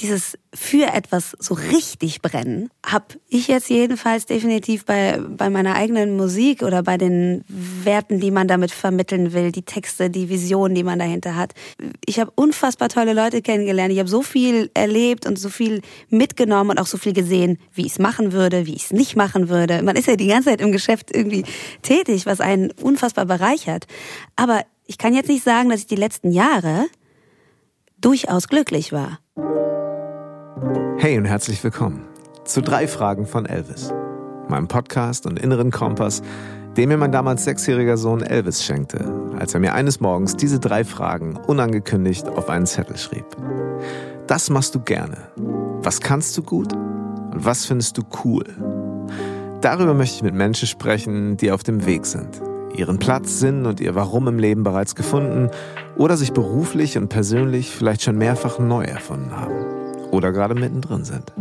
dieses für etwas so richtig brennen, habe ich jetzt jedenfalls definitiv bei, bei meiner eigenen Musik oder bei den Werten, die man damit vermitteln will, die Texte, die Visionen, die man dahinter hat. Ich habe unfassbar tolle Leute kennengelernt. Ich habe so viel erlebt und so viel mitgenommen und auch so viel gesehen, wie ich es machen würde, wie ich es nicht machen würde. Man ist ja die ganze Zeit im Geschäft irgendwie tätig, was einen unfassbar bereichert. Aber ich kann jetzt nicht sagen, dass ich die letzten Jahre durchaus glücklich war. Hey und herzlich willkommen zu drei Fragen von Elvis, meinem Podcast und inneren Kompass, den mir mein damals sechsjähriger Sohn Elvis schenkte, als er mir eines Morgens diese drei Fragen unangekündigt auf einen Zettel schrieb. Das machst du gerne. Was kannst du gut? Und was findest du cool? Darüber möchte ich mit Menschen sprechen, die auf dem Weg sind, ihren Platz, Sinn und ihr Warum im Leben bereits gefunden oder sich beruflich und persönlich vielleicht schon mehrfach neu erfunden haben oder gerade mittendrin sind.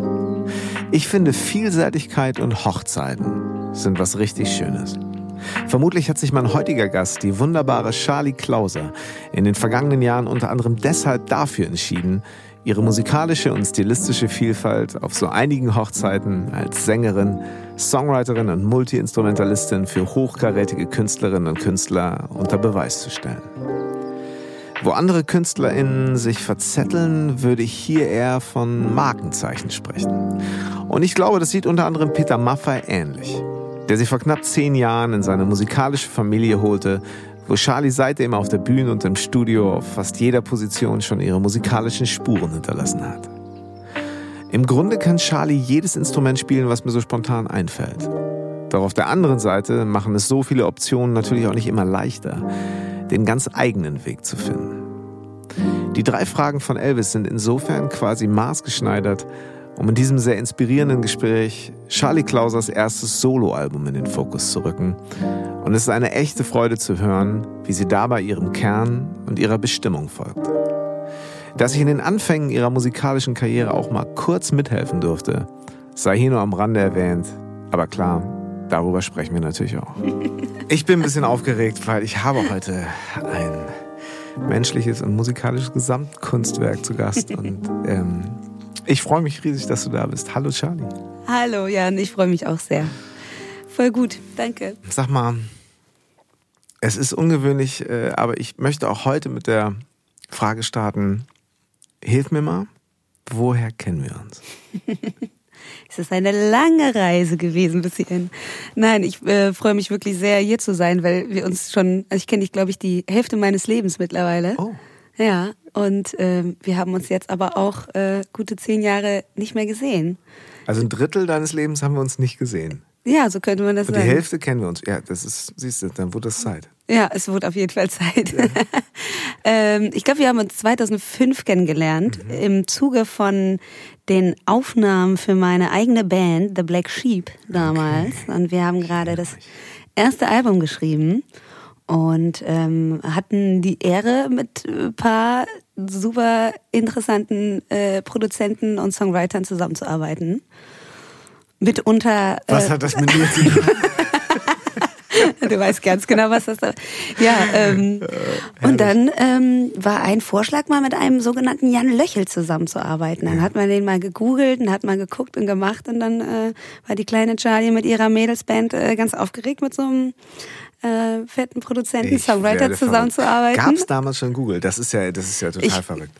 Ich finde, Vielseitigkeit und Hochzeiten sind was richtig Schönes. Vermutlich hat sich mein heutiger Gast, die wunderbare Charlie Klauser, in den vergangenen Jahren unter anderem deshalb dafür entschieden, ihre musikalische und stilistische Vielfalt auf so einigen Hochzeiten als Sängerin, Songwriterin und Multiinstrumentalistin für hochkarätige Künstlerinnen und Künstler unter Beweis zu stellen. Wo andere KünstlerInnen sich verzetteln, würde ich hier eher von Markenzeichen sprechen. Und ich glaube, das sieht unter anderem Peter Maffay ähnlich, der sich vor knapp zehn Jahren in seine musikalische Familie holte, wo Charlie seitdem auf der Bühne und im Studio auf fast jeder Position schon ihre musikalischen Spuren hinterlassen hat. Im Grunde kann Charlie jedes Instrument spielen, was mir so spontan einfällt. Doch auf der anderen Seite machen es so viele Optionen natürlich auch nicht immer leichter den ganz eigenen Weg zu finden. Die drei Fragen von Elvis sind insofern quasi maßgeschneidert, um in diesem sehr inspirierenden Gespräch Charlie Klausers erstes Soloalbum in den Fokus zu rücken. Und es ist eine echte Freude zu hören, wie sie dabei ihrem Kern und ihrer Bestimmung folgt. Dass ich in den Anfängen ihrer musikalischen Karriere auch mal kurz mithelfen durfte, sei hier nur am Rande erwähnt. Aber klar, Darüber sprechen wir natürlich auch. Ich bin ein bisschen aufgeregt, weil ich habe heute ein menschliches und musikalisches Gesamtkunstwerk zu Gast. Und ähm, ich freue mich riesig, dass du da bist. Hallo Charlie. Hallo Jan, ich freue mich auch sehr. Voll gut, danke. Sag mal, es ist ungewöhnlich, äh, aber ich möchte auch heute mit der Frage starten, hilf mir mal, woher kennen wir uns? Es ist eine lange Reise gewesen bis hierhin. Nein, ich äh, freue mich wirklich sehr, hier zu sein, weil wir uns schon, also ich kenne dich, glaube ich, die Hälfte meines Lebens mittlerweile. Oh. Ja, und äh, wir haben uns jetzt aber auch äh, gute zehn Jahre nicht mehr gesehen. Also ein Drittel deines Lebens haben wir uns nicht gesehen. Ja, so könnte man das und sagen. Die Hälfte kennen wir uns. Ja, das ist, siehst du, dann wurde es Zeit. Ja, es wurde auf jeden Fall Zeit. Ja. ähm, ich glaube, wir haben uns 2005 kennengelernt mhm. im Zuge von den Aufnahmen für meine eigene Band, The Black Sheep, damals. Okay. Und wir haben gerade das erste Album geschrieben und ähm, hatten die Ehre, mit ein paar super interessanten äh, Produzenten und Songwritern zusammenzuarbeiten. Mitunter. Äh, was hat das mit mir zu tun? du weißt ganz genau, was das da. Ja, ähm, äh, und dann ähm, war ein Vorschlag mal mit einem sogenannten Jan Löchel zusammenzuarbeiten. Dann hat man den mal gegoogelt und hat mal geguckt und gemacht und dann äh, war die kleine Charlie mit ihrer Mädelsband äh, ganz aufgeregt mit so einem äh, fetten Produzenten, ich Songwriter zusammenzuarbeiten. Gab es damals schon Google? Das ist ja, das ist ja total ich, verrückt.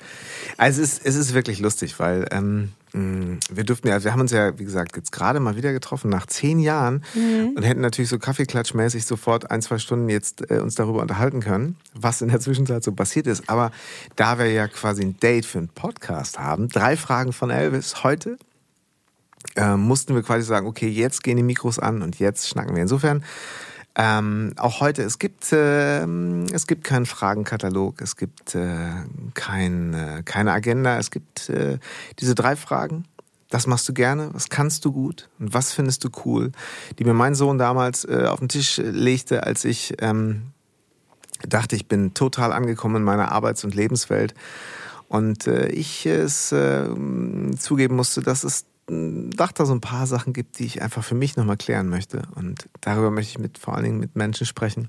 Also es ist, es ist wirklich lustig, weil ähm, mm, wir durften ja, wir haben uns ja, wie gesagt, jetzt gerade mal wieder getroffen nach zehn Jahren mhm. und hätten natürlich so Kaffeeklatschmäßig sofort ein, zwei Stunden jetzt äh, uns darüber unterhalten können, was in der Zwischenzeit so passiert ist. Aber da wir ja quasi ein Date für einen Podcast haben, drei Fragen von Elvis heute, äh, mussten wir quasi sagen, okay, jetzt gehen die Mikros an und jetzt schnacken wir. Insofern ähm, auch heute, es gibt, äh, es gibt keinen Fragenkatalog, es gibt äh, kein, äh, keine Agenda, es gibt äh, diese drei Fragen. Das machst du gerne, was kannst du gut und was findest du cool, die mir mein Sohn damals äh, auf den Tisch legte, als ich ähm, dachte, ich bin total angekommen in meiner Arbeits- und Lebenswelt. Und äh, ich es äh, zugeben musste, dass es Dach da so ein paar Sachen gibt, die ich einfach für mich nochmal klären möchte. Und darüber möchte ich mit vor allen Dingen mit Menschen sprechen,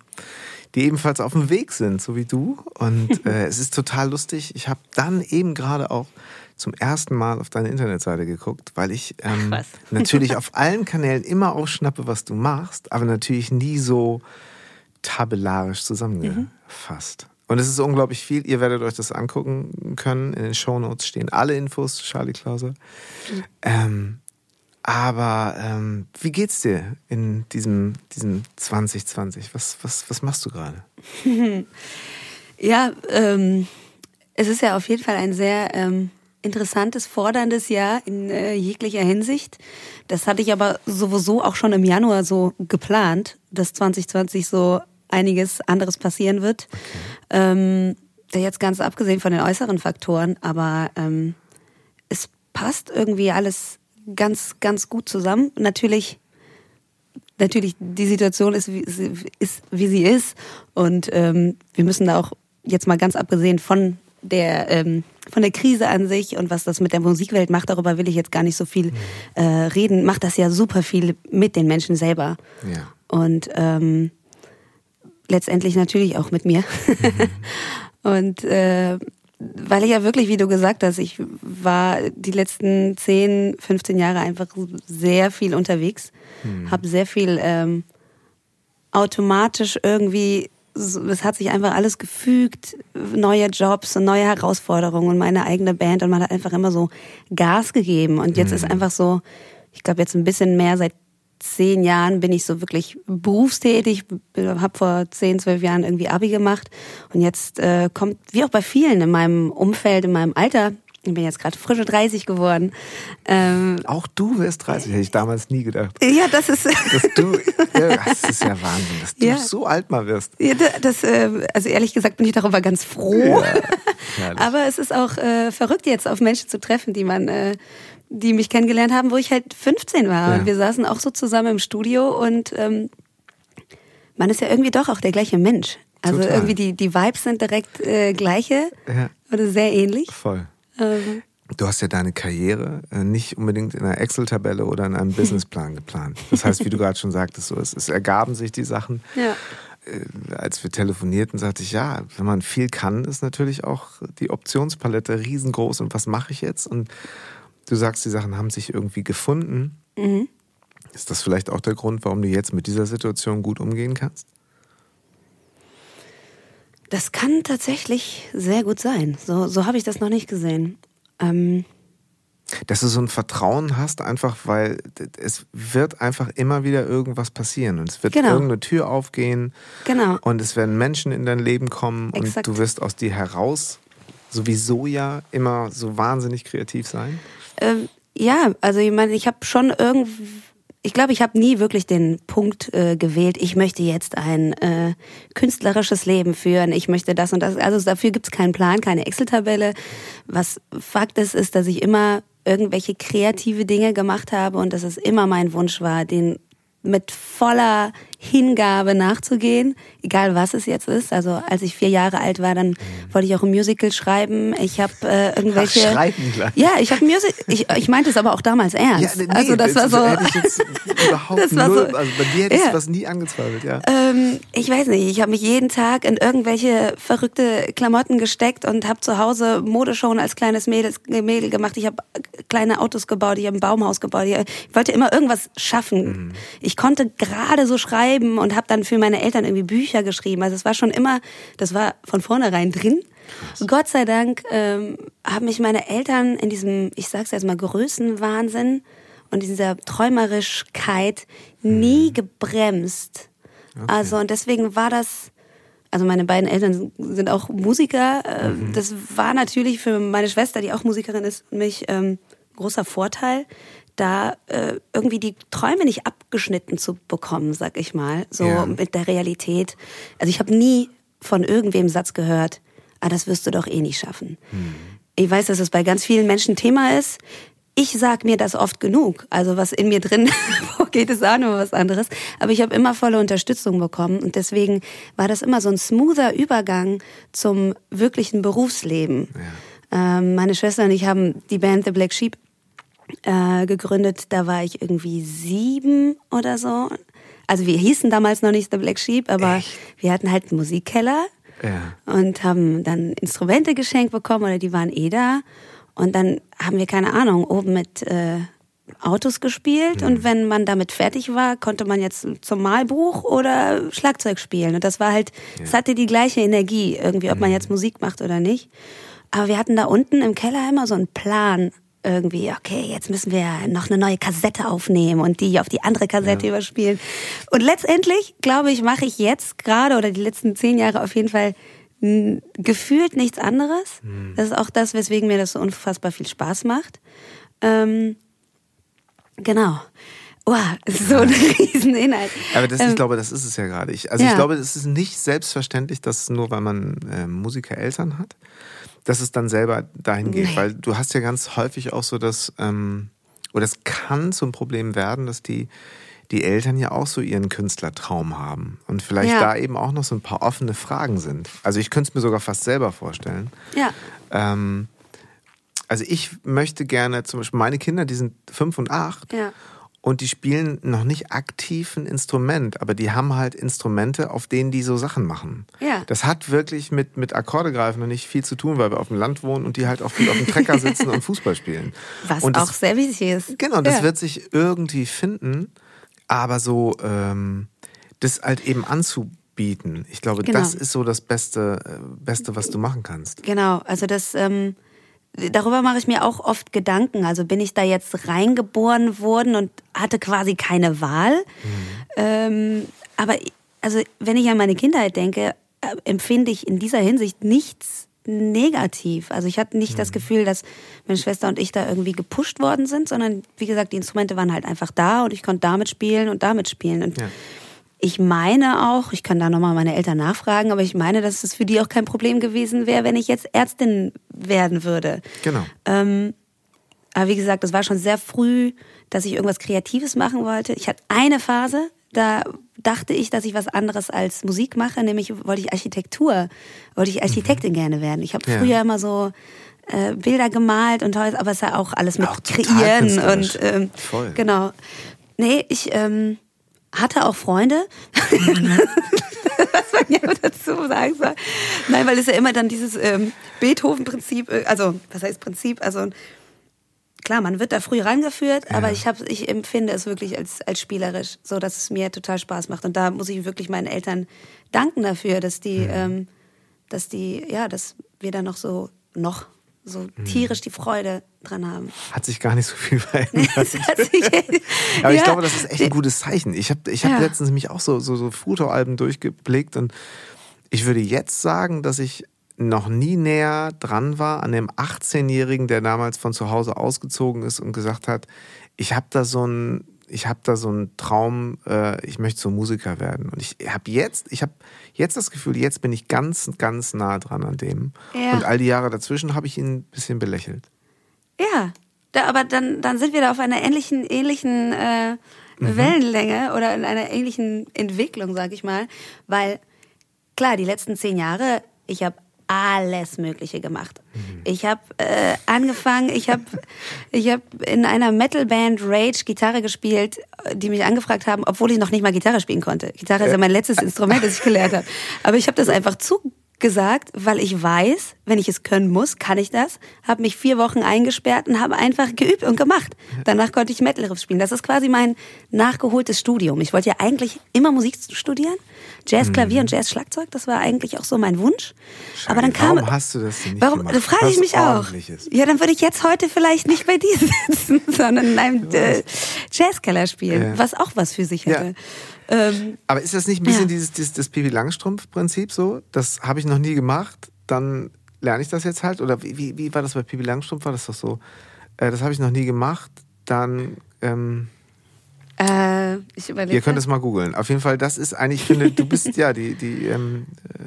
die ebenfalls auf dem Weg sind, so wie du. Und äh, es ist total lustig. Ich habe dann eben gerade auch zum ersten Mal auf deine Internetseite geguckt, weil ich ähm, natürlich auf allen Kanälen immer aufschnappe, was du machst, aber natürlich nie so tabellarisch zusammengefasst. Mhm. Und es ist unglaublich viel. Ihr werdet euch das angucken können. In den Shownotes stehen alle Infos zu Charlie Klauser. Ähm, aber ähm, wie geht's dir in diesem, diesem 2020? Was, was, was machst du gerade? ja, ähm, es ist ja auf jeden Fall ein sehr ähm, interessantes, forderndes Jahr in äh, jeglicher Hinsicht. Das hatte ich aber sowieso auch schon im Januar so geplant, dass 2020 so einiges anderes passieren wird. Ähm, jetzt ganz abgesehen von den äußeren Faktoren, aber ähm, es passt irgendwie alles ganz, ganz gut zusammen. Natürlich, natürlich, die Situation ist, wie, ist, wie sie ist. Und ähm, wir müssen da auch jetzt mal ganz abgesehen von der, ähm, von der Krise an sich und was das mit der Musikwelt macht, darüber will ich jetzt gar nicht so viel mhm. äh, reden, macht das ja super viel mit den Menschen selber. Ja. Und ähm, letztendlich natürlich auch mit mir. Mhm. und äh, weil ich ja wirklich, wie du gesagt hast, ich war die letzten 10, 15 Jahre einfach sehr viel unterwegs, mhm. habe sehr viel ähm, automatisch irgendwie, es hat sich einfach alles gefügt, neue Jobs und neue Herausforderungen und meine eigene Band und man hat einfach immer so Gas gegeben und jetzt mhm. ist einfach so, ich glaube jetzt ein bisschen mehr seit zehn Jahren bin ich so wirklich berufstätig, habe vor zehn, zwölf Jahren irgendwie Abi gemacht und jetzt äh, kommt, wie auch bei vielen in meinem Umfeld, in meinem Alter, ich bin jetzt gerade frische 30 geworden. Ähm, auch du wirst 30, hätte ich damals nie gedacht. Ja, das ist. dass du, ja, das ist ja Wahnsinn, dass du ja. so alt mal wirst. Ja, das, äh, also ehrlich gesagt bin ich darüber ganz froh. Ja, Aber es ist auch äh, verrückt jetzt auf Menschen zu treffen, die man äh, die mich kennengelernt haben, wo ich halt 15 war. Ja. Und wir saßen auch so zusammen im Studio und ähm, man ist ja irgendwie doch auch der gleiche Mensch. Also Total. irgendwie die, die Vibes sind direkt äh, gleiche ja. oder sehr ähnlich. Voll. Ähm. Du hast ja deine Karriere äh, nicht unbedingt in einer Excel-Tabelle oder in einem Businessplan geplant. Das heißt, wie du gerade schon sagtest, so, es, es ergaben sich die Sachen. Ja äh, als wir telefonierten, sagte ich, ja, wenn man viel kann, ist natürlich auch die Optionspalette riesengroß und was mache ich jetzt? Und Du sagst, die Sachen haben sich irgendwie gefunden. Mhm. Ist das vielleicht auch der Grund, warum du jetzt mit dieser Situation gut umgehen kannst? Das kann tatsächlich sehr gut sein. So, so habe ich das noch nicht gesehen. Ähm dass du so ein Vertrauen hast, einfach weil es wird einfach immer wieder irgendwas passieren und es wird genau. irgendeine Tür aufgehen genau. und es werden Menschen in dein Leben kommen Exakt. und du wirst aus dir heraus sowieso ja immer so wahnsinnig kreativ sein. Ähm, ja, also ich meine, ich habe schon irgendwie, ich glaube, ich habe nie wirklich den Punkt äh, gewählt, ich möchte jetzt ein äh, künstlerisches Leben führen, ich möchte das und das. Also dafür gibt es keinen Plan, keine Excel-Tabelle. Was Fakt ist, ist, dass ich immer irgendwelche kreative Dinge gemacht habe und dass es immer mein Wunsch war, den mit voller Hingabe nachzugehen, egal was es jetzt ist. Also als ich vier Jahre alt war, dann wollte ich auch ein Musical schreiben. Ich habe äh, irgendwelche. Ach, schreiben gleich. Ja, ich habe Music. Ich, ich meinte es aber auch damals ernst. Ja, nee, also das, das war so. Hätte ich jetzt überhaupt das war null, so, also bei dir hätte ich ja. was nie angezweifelt. Ja. Ähm, ich weiß nicht. Ich habe mich jeden Tag in irgendwelche verrückte Klamotten gesteckt und habe zu Hause Modeshowen als kleines Mädel, Mädel gemacht. Ich habe kleine Autos gebaut. Ich habe ein Baumhaus gebaut. Ich wollte immer irgendwas schaffen. Mhm. Ich konnte gerade so schreiben und habe dann für meine Eltern irgendwie Bücher geschrieben. Also es war schon immer, das war von vornherein drin. Krass. Gott sei Dank ähm, haben mich meine Eltern in diesem, ich sag's jetzt mal, Größenwahnsinn und dieser Träumerischkeit nie mhm. gebremst. Okay. Also und deswegen war das, also meine beiden Eltern sind auch Musiker. Äh, mhm. Das war natürlich für meine Schwester, die auch Musikerin ist, mich ähm, großer Vorteil da äh, irgendwie die Träume nicht abgeschnitten zu bekommen, sag ich mal, so ja. mit der Realität. Also ich habe nie von irgendwem Satz gehört, ah, das wirst du doch eh nicht schaffen. Hm. Ich weiß, dass es bei ganz vielen Menschen Thema ist. Ich sag mir das oft genug. Also was in mir drin vorgeht, ist auch nur was anderes. Aber ich habe immer volle Unterstützung bekommen und deswegen war das immer so ein smoother Übergang zum wirklichen Berufsleben. Ja. Ähm, meine Schwester und ich haben die Band The Black Sheep äh, gegründet. Da war ich irgendwie sieben oder so. Also wir hießen damals noch nicht The Black Sheep, aber Echt? wir hatten halt einen Musikkeller ja. und haben dann Instrumente geschenkt bekommen oder die waren eh da. Und dann haben wir, keine Ahnung, oben mit äh, Autos gespielt. Und wenn man damit fertig war, konnte man jetzt zum Malbuch oder Schlagzeug spielen. Und das war halt, es hatte die gleiche Energie, irgendwie, ob man jetzt Musik macht oder nicht. Aber wir hatten da unten im Keller immer so einen Plan irgendwie, okay, jetzt müssen wir noch eine neue Kassette aufnehmen und die auf die andere Kassette Ja. überspielen. Und letztendlich, glaube ich, mache ich jetzt gerade oder die letzten zehn Jahre auf jeden Fall gefühlt nichts anderes. Das ist auch das, weswegen mir das so unfassbar viel Spaß macht. Ähm, genau. Wow, so ein Rieseninhalt. Aber das, Ähm, ich glaube, das ist es ja gerade. Ich, also ja. ich glaube, es ist nicht selbstverständlich, dass nur weil man äh, Musikereltern hat, dass es dann selber dahin geht. Nee. Weil du hast ja ganz häufig auch so das, ähm, oder es kann zum Problem werden, dass die, die Eltern ja auch so ihren Künstlertraum haben. Und vielleicht Ja. da eben auch noch so ein paar offene Fragen sind. Also ich könnte es mir sogar fast selber vorstellen. Ja. Ähm, also ich möchte gerne, zum Beispiel meine Kinder, die sind fünf und acht Ja. Und die spielen noch nicht aktiv ein Instrument, aber die haben halt Instrumente, auf denen die so Sachen machen. Ja. Das hat wirklich mit, mit Akkordegreifen noch nicht viel zu tun, weil wir auf dem Land wohnen und die halt auch viel auf dem Trecker sitzen und Fußball spielen. Was und das, auch sehr wichtig ist. Genau, das ja. wird sich irgendwie finden, aber so ähm, das halt eben anzubieten. Ich glaube, Genau. das ist so das Beste, äh, Beste, was du machen kannst. Genau, also das, ähm, darüber mache ich mir auch oft Gedanken. Also bin ich da jetzt reingeboren worden und hatte quasi keine Wahl. Ähm, aber also wenn ich an meine Kindheit denke, äh, empfinde ich in dieser Hinsicht nichts negativ. Also ich hatte nicht das Gefühl, dass meine Schwester und ich da irgendwie gepusht worden sind, sondern wie gesagt, die Instrumente waren halt einfach da und ich konnte damit spielen und damit spielen. Und Ja. Ich meine auch, ich kann da nochmal meine Eltern nachfragen, aber ich meine, dass es für die auch kein Problem gewesen wäre, wenn ich jetzt Ärztin werden würde. Genau. Ähm, aber wie gesagt, das war schon sehr früh, dass ich irgendwas Kreatives machen wollte. Ich hatte eine Phase, da dachte ich, dass ich was anderes als Musik mache, nämlich wollte ich Architektur, wollte ich Architektin gerne werden. Ich habe Mhm. Ja. früher immer so äh, Bilder gemalt und Häuser, aber es ist ja auch alles mit Auch Kreieren und ähm, Voll. genau. Nee, ich ähm, hatte auch Freunde. was man ja dazu sagen soll. Nein, weil es ja immer dann dieses ähm, Beethoven-Prinzip, äh, also was heißt Prinzip? Also klar, man wird da früh rangeführt, aber ich, hab, ich empfinde es wirklich als, als spielerisch, so dass es mir total Spaß macht. Und da muss ich wirklich meinen Eltern danken dafür, dass die, ähm, dass die, ja, dass wir da noch so, noch so tierisch die Freude dran haben. Hat sich gar nicht so viel verändert. Aber ich Ja. glaube, das ist echt ein gutes Zeichen. Ich habe ich hab Ja. letztens nämlich auch so, so, so Fotoalben durchgeblickt und ich würde jetzt sagen, dass ich noch nie näher dran war an dem 18-Jährigen, der damals von zu Hause ausgezogen ist und gesagt hat, ich habe da so ein ich habe da so einen Traum, äh, ich möchte so Musiker werden. Und ich habe jetzt, ich habe jetzt das Gefühl, jetzt bin ich ganz, ganz nah dran an dem. Ja. Und all die Jahre dazwischen habe ich ihn ein bisschen belächelt. Ja, da, aber dann, dann sind wir da auf einer ähnlichen, ähnlichen äh, Mhm. Wellenlänge oder in einer ähnlichen Entwicklung, sag ich mal. Weil, klar, die letzten zehn Jahre, ich habe alles Mögliche gemacht. Mhm. Ich habe äh, angefangen, ich habe ich hab in einer Metalband Rage Gitarre gespielt, die mich angefragt haben, obwohl ich noch nicht mal Gitarre spielen konnte. Gitarre ist ja mein letztes Instrument, das ich gelernt habe. Aber ich habe das einfach zugesagt, weil ich weiß, wenn ich es können muss, kann ich das. Habe mich vier Wochen eingesperrt und habe einfach geübt und gemacht. Danach konnte ich Metal-Riffs spielen. Das ist quasi mein nachgeholtes Studium. Ich wollte ja eigentlich immer Musik studieren. Jazz, Klavier und Jazz, Schlagzeug, das war eigentlich auch so mein Wunsch. Aber dann kam, Warum hast du das denn nicht Warum, gemacht? frage ich mich auch. Ja, dann würde ich jetzt heute vielleicht nicht bei dir sitzen, sondern in einem äh, Jazzkeller spielen, Ja. was auch was für sich Ja. Ähm, Aber ist das nicht ein bisschen Ja. dieses, dieses das Pipi Langstrumpf-Prinzip so? Das habe ich noch nie gemacht, dann lerne ich das jetzt halt? Oder wie, wie, wie war das bei Pipi Langstrumpf? War das doch so? Äh, das habe ich noch nie gemacht, dann. Ähm, äh, ich überlege. ihr könnt es mal googeln. Auf jeden Fall, das ist eigentlich, ich finde, du bist ja die, die, ähm, äh,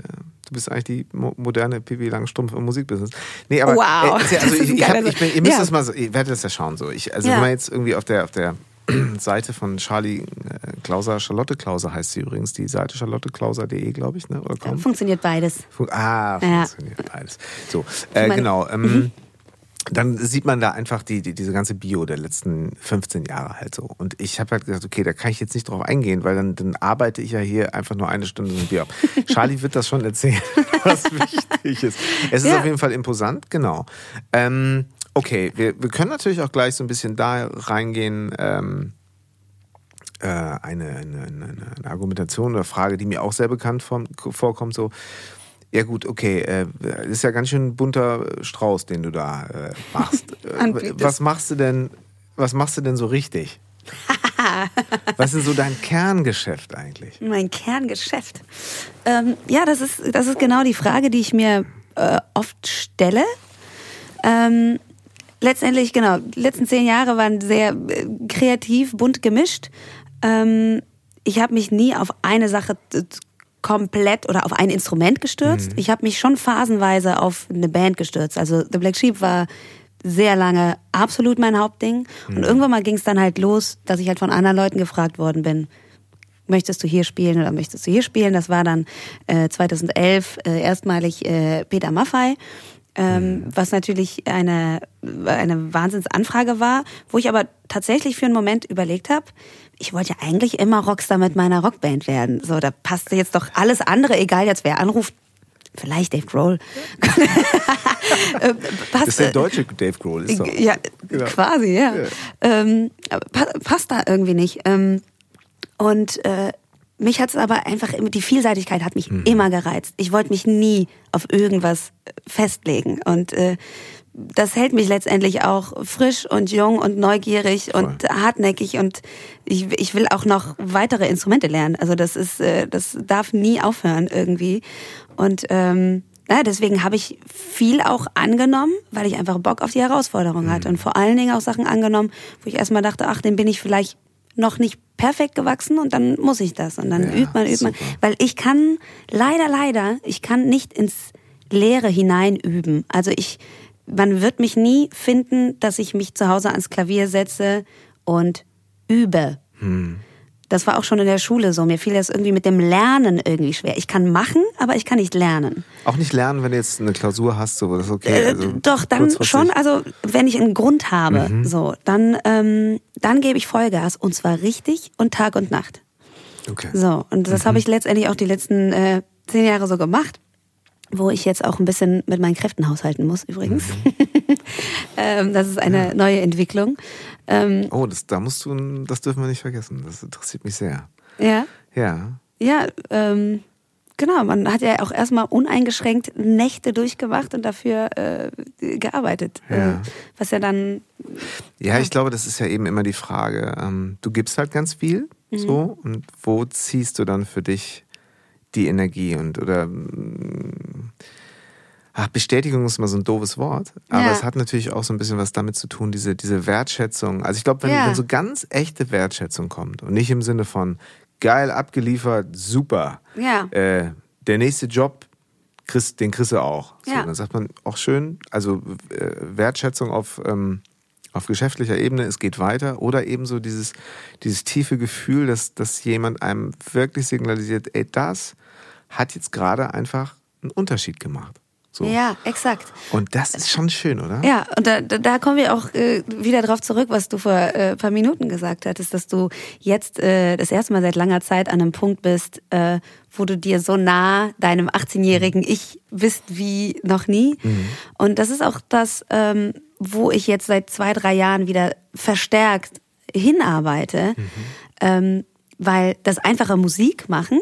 du bist eigentlich die mo moderne Pipi Langstrumpf im Musikbusiness. Nee, aber Wow. äh, ja, also ich, ich, hab, ich bin, ihr müsst Ja. das mal so, ihr werdet das ja schauen so. Ich, also Ja. wenn man jetzt irgendwie auf der, auf der Seite von Charlie äh, Klauser, Charlotte Klauser heißt sie übrigens, die Seite charlotteklauser.de, glaube ich, ne? Oder com? funktioniert beides. Fun ah, Ja. funktioniert beides. So, äh, genau. Ähm, Dann sieht man da einfach die, die, diese ganze Bio der letzten 15 Jahre halt so. Und ich habe halt gesagt, okay, da kann ich jetzt nicht drauf eingehen, weil dann, dann arbeite ich ja hier einfach nur eine Stunde ein Bier ab. Charlie wird das schon erzählen, was wichtig ist. Es ist Ja. auf jeden Fall imposant, genau. Ähm, Okay, wir, wir können natürlich auch gleich so ein bisschen da reingehen. Ähm, äh, eine, eine, eine, eine, Argumentation oder Frage, die mir auch sehr bekannt vom, vorkommt, so. Ja gut, okay, äh, ist ja ganz schön bunter Strauß, den du da äh, machst. was machst du denn? Was machst du denn so richtig? Was ist so dein Kerngeschäft eigentlich? Mein Kerngeschäft. Ähm, ja, das ist, das ist genau die Frage, die ich mir äh, oft stelle. Ähm, letztendlich, genau, die letzten zehn Jahre waren sehr äh, kreativ, bunt gemischt. Ähm, ich habe mich nie auf eine Sache komplett oder auf ein Instrument gestürzt. Mhm. Ich habe mich schon phasenweise auf eine Band gestürzt. Also The Black Sheep war sehr lange absolut mein Hauptding. Mhm. Und irgendwann mal ging es dann halt los, dass ich halt von anderen Leuten gefragt worden bin, möchtest du hier spielen oder möchtest du hier spielen? Das war dann äh, 2011 äh, erstmalig äh, Peter Maffei. Ähm, mhm. was natürlich eine, eine Wahnsinnsanfrage war, wo ich aber tatsächlich für einen Moment überlegt habe, ich wollte ja eigentlich immer Rockstar mit meiner Rockband werden. So, da passte jetzt doch alles andere, egal jetzt wer anruft, vielleicht Dave Grohl. Äh, passt, ist der deutsche Dave Grohl, ist doch. Ja, genau. quasi, ja. ja. Ähm, passt da irgendwie nicht. Ähm, und äh, mich hat es aber einfach, die Vielseitigkeit hat mich mhm. immer gereizt. Ich wollte mich nie auf irgendwas äh, festlegen. Und äh, das hält mich letztendlich auch frisch und jung und neugierig Voll. und hartnäckig und ich, ich will auch noch weitere Instrumente lernen. Also das ist, äh, das darf nie aufhören irgendwie. Und ähm, ja, deswegen habe ich viel auch angenommen, weil ich einfach Bock auf die Herausforderung hatte mhm. und vor allen Dingen auch Sachen angenommen, wo ich erstmal dachte, ach, den bin ich vielleicht noch nicht perfekt gewachsen und dann muss ich das und dann ja, übt man, übt super. man, weil ich kann leider, leider, ich kann nicht ins Leere hinein üben. Also ich, man wird mich nie finden, dass ich mich zu Hause ans Klavier setze und übe. Hm. Das war auch schon in der Schule so. Mir fiel das irgendwie mit dem Lernen irgendwie schwer. Ich kann machen, aber ich kann nicht lernen. Auch nicht lernen, wenn du jetzt eine Klausur hast, so das ist okay. Also äh, doch, dann schon. Also wenn ich einen Grund habe, mhm. so, dann, ähm, dann gebe ich Vollgas und zwar richtig und Tag und Nacht. Okay. So und das mhm. habe ich letztendlich auch die letzten äh, zehn Jahre so gemacht wo ich jetzt auch ein bisschen mit meinen Kräften haushalten muss, übrigens. Mhm. ähm, das ist eine ja. neue Entwicklung. Ähm, oh, das, da musst du, das dürfen wir nicht vergessen. Das interessiert mich sehr. Ja. Ja. Ja, ähm, genau. Man hat ja auch erstmal uneingeschränkt Nächte durchgemacht und dafür äh, gearbeitet. Ja. Äh, was ja dann. Ja, ich glaube, das ist ja eben immer die Frage. Ähm, du gibst halt ganz viel, mhm. so, und wo ziehst du dann für dich die Energie und oder Ach, Bestätigung ist immer so ein doofes Wort, aber ja. es hat natürlich auch so ein bisschen was damit zu tun, diese, diese Wertschätzung. Also ich glaube, wenn, ja. wenn so ganz echte Wertschätzung kommt und nicht im Sinne von geil abgeliefert, super, ja. äh, der nächste Job, kriegst, den kriegst du auch. So, Dann sagt man auch schön, also äh, Wertschätzung auf, ähm, auf geschäftlicher Ebene, es geht weiter oder eben so dieses, dieses tiefe Gefühl, dass, dass jemand einem wirklich signalisiert, ey, das hat jetzt gerade einfach einen Unterschied gemacht. So. Ja, exakt. Und das ist schon schön, oder? Ja, und da, da kommen wir auch äh, wieder drauf zurück, was du vor äh, paar Minuten gesagt hattest, dass du jetzt äh, das erste Mal seit langer Zeit an einem Punkt bist, äh, wo du dir so nah deinem 18-jährigen Ich bist wie noch nie. Mhm. Und das ist auch das, ähm, wo ich jetzt seit zwei, drei Jahren wieder verstärkt hinarbeite, mhm. ähm, weil das einfache Musik machen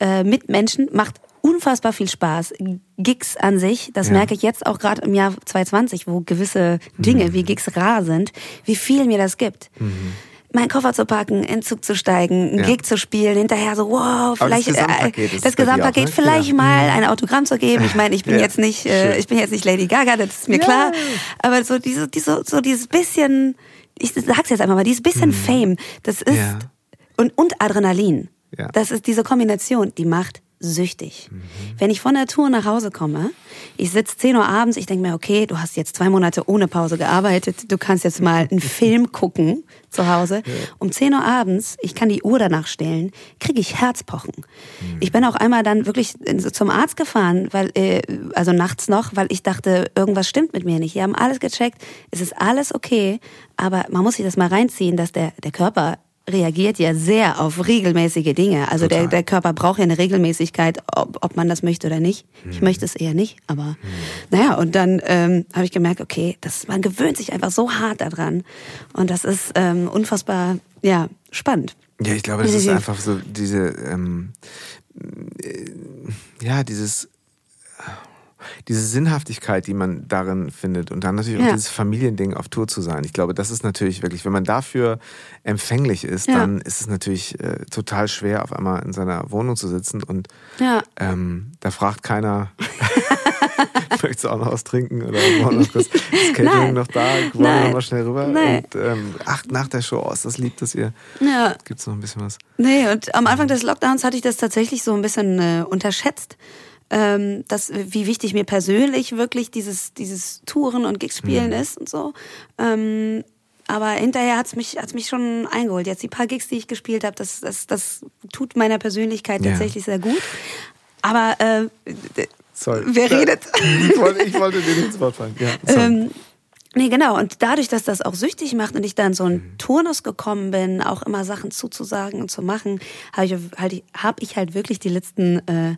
äh, mit Menschen macht unfassbar viel Spaß. Gigs an sich, das ja. merke ich jetzt auch gerade im Jahr 2020, wo gewisse Dinge mhm. wie Gigs rar sind, wie viel mir das gibt. Mhm meinen Koffer zu packen, in Zug zu steigen, einen ja. Gig zu spielen, hinterher so, wow, vielleicht das Gesamtpaket, äh, das Gesamtpaket auch, ne? vielleicht ja. mal ein Autogramm zu geben. Ich meine, ich bin ja. jetzt nicht, äh, ich bin jetzt nicht Lady Gaga, das ist mir klar. Aber so diese, diese, so dieses bisschen, ich sag's jetzt einfach mal, dieses bisschen mhm. Fame, das ist und, und Adrenalin. Das ist diese Kombination, die macht süchtig. Mhm. Wenn ich von der Tour nach Hause komme, ich sitze 10 Uhr abends, ich denke mir, okay, du hast jetzt zwei Monate ohne Pause gearbeitet, du kannst jetzt mal einen Film gucken zu Hause. Ja. Um 10 Uhr abends, ich kann die Uhr danach stellen, kriege ich Herzpochen. Mhm. Ich bin auch einmal dann wirklich zum Arzt gefahren, weil, äh, also nachts noch, weil ich dachte, irgendwas stimmt mit mir nicht. Die haben alles gecheckt, es ist alles okay, aber man muss sich das mal reinziehen, dass der, der Körper reagiert ja sehr auf regelmäßige Dinge. Also der, der Körper braucht ja eine Regelmäßigkeit, ob, ob man das möchte oder nicht. Hm. Ich möchte es eher nicht, aber hm. naja, und dann ähm, habe ich gemerkt, okay, das, man gewöhnt sich einfach so hart daran. Und das ist ähm, unfassbar, ja, spannend. Ja, ich glaube, das ist einfach so diese, ähm, äh, ja, dieses diese Sinnhaftigkeit, die man darin findet und dann natürlich ja. auch dieses Familiending auf Tour zu sein. Ich glaube, das ist natürlich wirklich, wenn man dafür empfänglich ist, ja. dann ist es natürlich äh, total schwer, auf einmal in seiner Wohnung zu sitzen und ja. ähm, da fragt keiner. Möchtest du auch noch was trinken oder noch kurz, ist Catering noch da? Wollen wir noch mal schnell rüber? Nein. Und ähm, ach, nach der Show, oh, ist das lieb, dass ihr. Ja. Gibt es noch ein bisschen was? Nee, und am Anfang des Lockdowns hatte ich das tatsächlich so ein bisschen äh, unterschätzt ähm, dass, wie wichtig mir persönlich wirklich dieses, dieses Touren und Gigs spielen mhm. ist und so. Ähm, aber hinterher hat's mich, hat's mich schon eingeholt. Jetzt die paar Gigs, die ich gespielt habe, das, das, das tut meiner Persönlichkeit ja. tatsächlich sehr gut. Aber äh, Sorry. wer redet? Ich wollte, ich wollte dir ins Wort fallen. Ja, ähm, Nee, genau. Und dadurch, dass das auch süchtig macht und ich dann so ein mhm. Turnus gekommen bin, auch immer Sachen zuzusagen und zu machen, habe ich, halt, hab ich halt wirklich die letzten äh,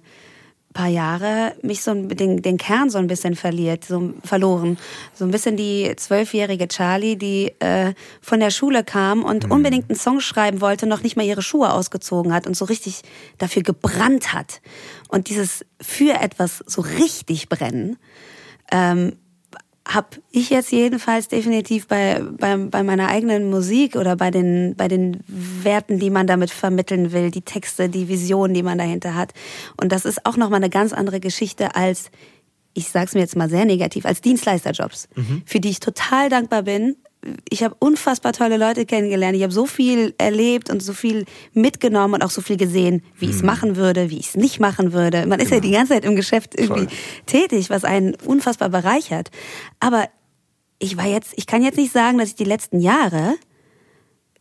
paar Jahre mich so den, den Kern so ein bisschen verliert, so verloren. So ein bisschen die zwölfjährige Charlie, die äh, von der Schule kam und mhm. unbedingt einen Song schreiben wollte, noch nicht mal ihre Schuhe ausgezogen hat und so richtig dafür gebrannt hat. Und dieses für etwas so richtig brennen, ähm, habe ich jetzt jedenfalls definitiv bei, bei, bei meiner eigenen Musik oder bei den, bei den Werten, die man damit vermitteln will, die Texte, die Visionen, die man dahinter hat. Und das ist auch nochmal eine ganz andere Geschichte als, ich sage es mir jetzt mal sehr negativ, als Dienstleisterjobs, mhm. für die ich total dankbar bin, ich habe unfassbar tolle Leute kennengelernt. Ich habe so viel erlebt und so viel mitgenommen und auch so viel gesehen, wie ich es machen würde, wie ich es nicht machen würde. Man ist ja genau. die ganze Zeit im Geschäft irgendwie Voll. tätig, was einen unfassbar bereichert. Aber ich war jetzt, ich kann jetzt nicht sagen, dass ich die letzten Jahre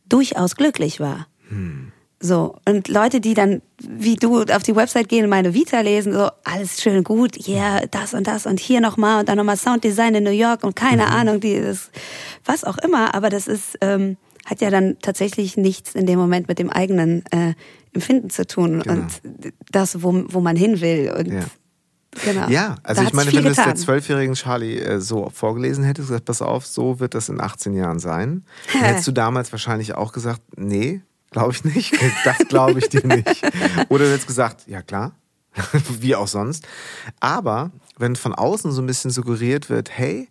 durchaus glücklich war. Hm. So, und Leute, die dann, wie du, auf die Website gehen und meine Vita lesen, so, alles schön gut, ja, yeah, das und das und hier nochmal und dann nochmal Sounddesign in New York und keine mhm. Ahnung, die ist, was auch immer, aber das ist, ähm, hat ja dann tatsächlich nichts in dem Moment mit dem eigenen äh, Empfinden zu tun genau. und das, wo, wo man hin will und ja. Genau. Ja, also da ich meine, wenn du es der zwölfjährigen Charlie äh, so vorgelesen hättest, gesagt, pass auf, so wird das in 18 Jahren sein, dann hättest du damals wahrscheinlich auch gesagt, nee, Glaube ich nicht. Das glaube ich dir nicht. Oder du hättest gesagt, ja klar, wie auch sonst. Aber wenn von außen so ein bisschen suggeriert wird, hey,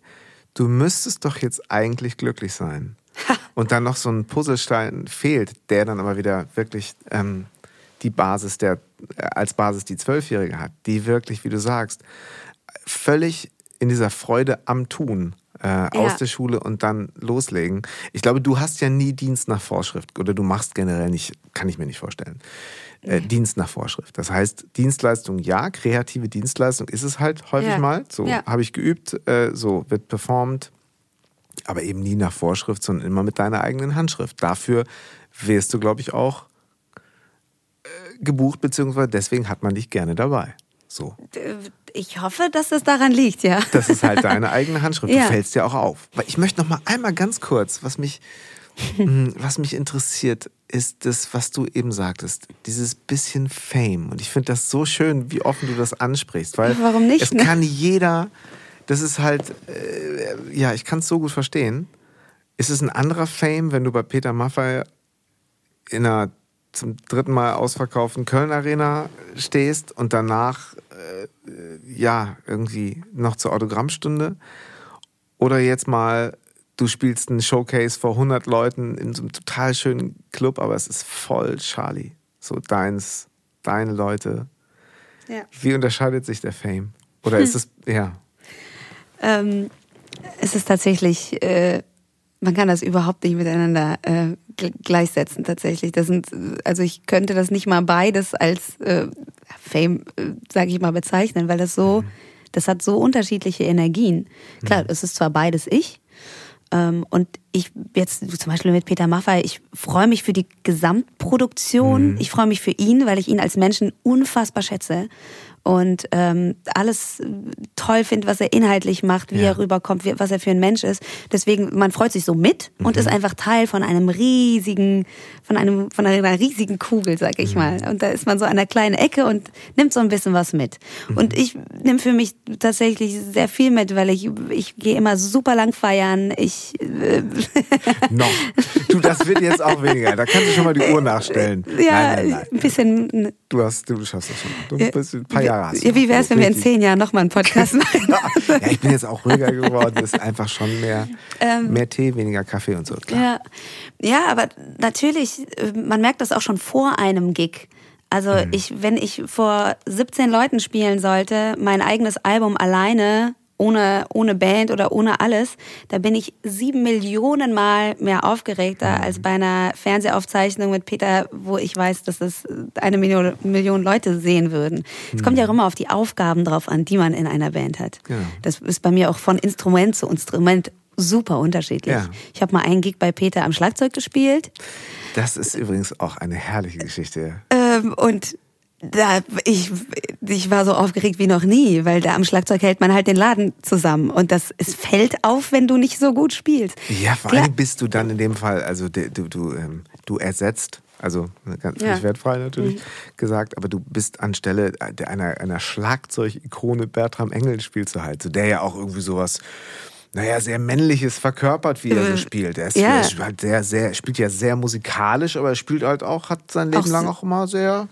du müsstest doch jetzt eigentlich glücklich sein. Und dann noch so ein Puzzlestein fehlt, der dann aber wieder wirklich ähm, die Basis der, äh, als Basis die Zwölfjährige hat, die wirklich, wie du sagst, völlig in dieser Freude am Tun äh, ja. aus der Schule und dann loslegen. Ich glaube, du hast ja nie Dienst nach Vorschrift oder du machst generell nicht, kann ich mir nicht vorstellen. Äh, Dienst nach Vorschrift. Das heißt, Dienstleistung ja, kreative Dienstleistung ist es halt häufig ja. mal. So ja. habe ich geübt, äh, so wird performt, aber eben nie nach Vorschrift, sondern immer mit deiner eigenen Handschrift. Dafür wirst du, glaube ich, auch äh, gebucht, beziehungsweise deswegen hat man dich gerne dabei. So. Ich hoffe, dass es daran liegt, ja. Das ist halt deine eigene Handschrift. Du ja. fällst dir auch auf. Weil ich möchte noch mal einmal ganz kurz, was mich, hm, was mich interessiert, ist das, was du eben sagtest. Dieses bisschen Fame. Und ich finde das so schön, wie offen du das ansprichst. Weil Warum nicht? Es ne? kann jeder, das ist halt, äh, ja, ich kann es so gut verstehen. Ist es ein anderer Fame, wenn du bei Peter Maffay in einer zum dritten Mal ausverkauften Köln Arena stehst und danach ja irgendwie noch zur Autogrammstunde oder jetzt mal du spielst einen Showcase vor 100 Leuten in so einem total schönen Club, aber es ist voll Charlie, so deins, deine Leute. Ja. Wie unterscheidet sich der Fame? Oder ist es ja? Ähm, es ist tatsächlich äh, man kann das überhaupt nicht miteinander äh, gleichsetzen tatsächlich. Das sind, also ich könnte das nicht mal beides als äh, Fame, äh, sage ich mal, bezeichnen, weil das so, mhm. das hat so unterschiedliche Energien. Klar, mhm. es ist zwar beides ich. Ähm, und ich jetzt zum Beispiel mit Peter Maffay, ich freue mich für die Gesamtproduktion. Mhm. Ich freue mich für ihn, weil ich ihn als Menschen unfassbar schätze und ähm, alles toll finde, was er inhaltlich macht, wie Ja. er rüberkommt, wie, was er für ein Mensch ist. Deswegen, man freut sich so mit und Mhm. ist einfach Teil von einem riesigen, von einem, von einer riesigen Kugel, sag ich Mhm. mal. Und da ist man so an der kleinen Ecke und nimmt so ein bisschen was mit. Mhm. Und ich nehme für mich tatsächlich sehr viel mit, weil ich, ich gehe immer super lang feiern. Ich äh, Noch. Du, das wird jetzt auch weniger. Da kannst du schon mal die Uhr nachstellen. ja, nein, nein, nein. ein bisschen. Du, hast, du schaffst das schon. Du bist ein paar Jahre hast du Ja, wie wäre es, wenn wir in zehn Jahren nochmal einen Podcast machen? Ja, ich bin jetzt auch ruhiger geworden. Das ist einfach schon mehr, mehr Tee, weniger Kaffee und so. Klar. Ja, ja aber natürlich, äh, man merkt das auch schon vor einem Gig. Also Mhm. ich, wenn ich vor 17 Leuten spielen sollte, mein eigenes Album alleine, ohne, ohne Band oder ohne alles, da bin ich sieben Millionen Mal mehr Mhm. aufgeregter als bei einer Fernsehaufzeichnung mit Peter, wo ich weiß, dass das eine Million, Million Leute sehen würden. Es kommt ja auch immer auf die Aufgaben drauf an, die man in einer Band hat. Mhm. Genau. Das ist bei mir auch von Instrument zu Instrument super unterschiedlich. Ja. Ich habe mal einen Gig bei Peter am Schlagzeug gespielt Das ist übrigens auch eine herrliche Geschichte. ähm, und da, ich, ich war so aufgeregt wie noch nie, weil da am Schlagzeug hält man halt den Laden zusammen und das es fällt auf, wenn du nicht so gut spielst. Ja, vor Klar. allem bist du dann in dem Fall, also du, du, ähm, du ersetzt, also ganz Ja. nicht wertfrei natürlich gesagt, aber du bist anstelle einer, einer Schlagzeug-Ikone Bertram Engel spielst du halt, so der ja auch irgendwie sowas, naja, sehr männliches verkörpert, wie er so Äh, spielt. Er ist ja. halt sehr, sehr, spielt ja sehr musikalisch, aber er spielt halt auch, hat sein Leben Auch lang auch immer sehr,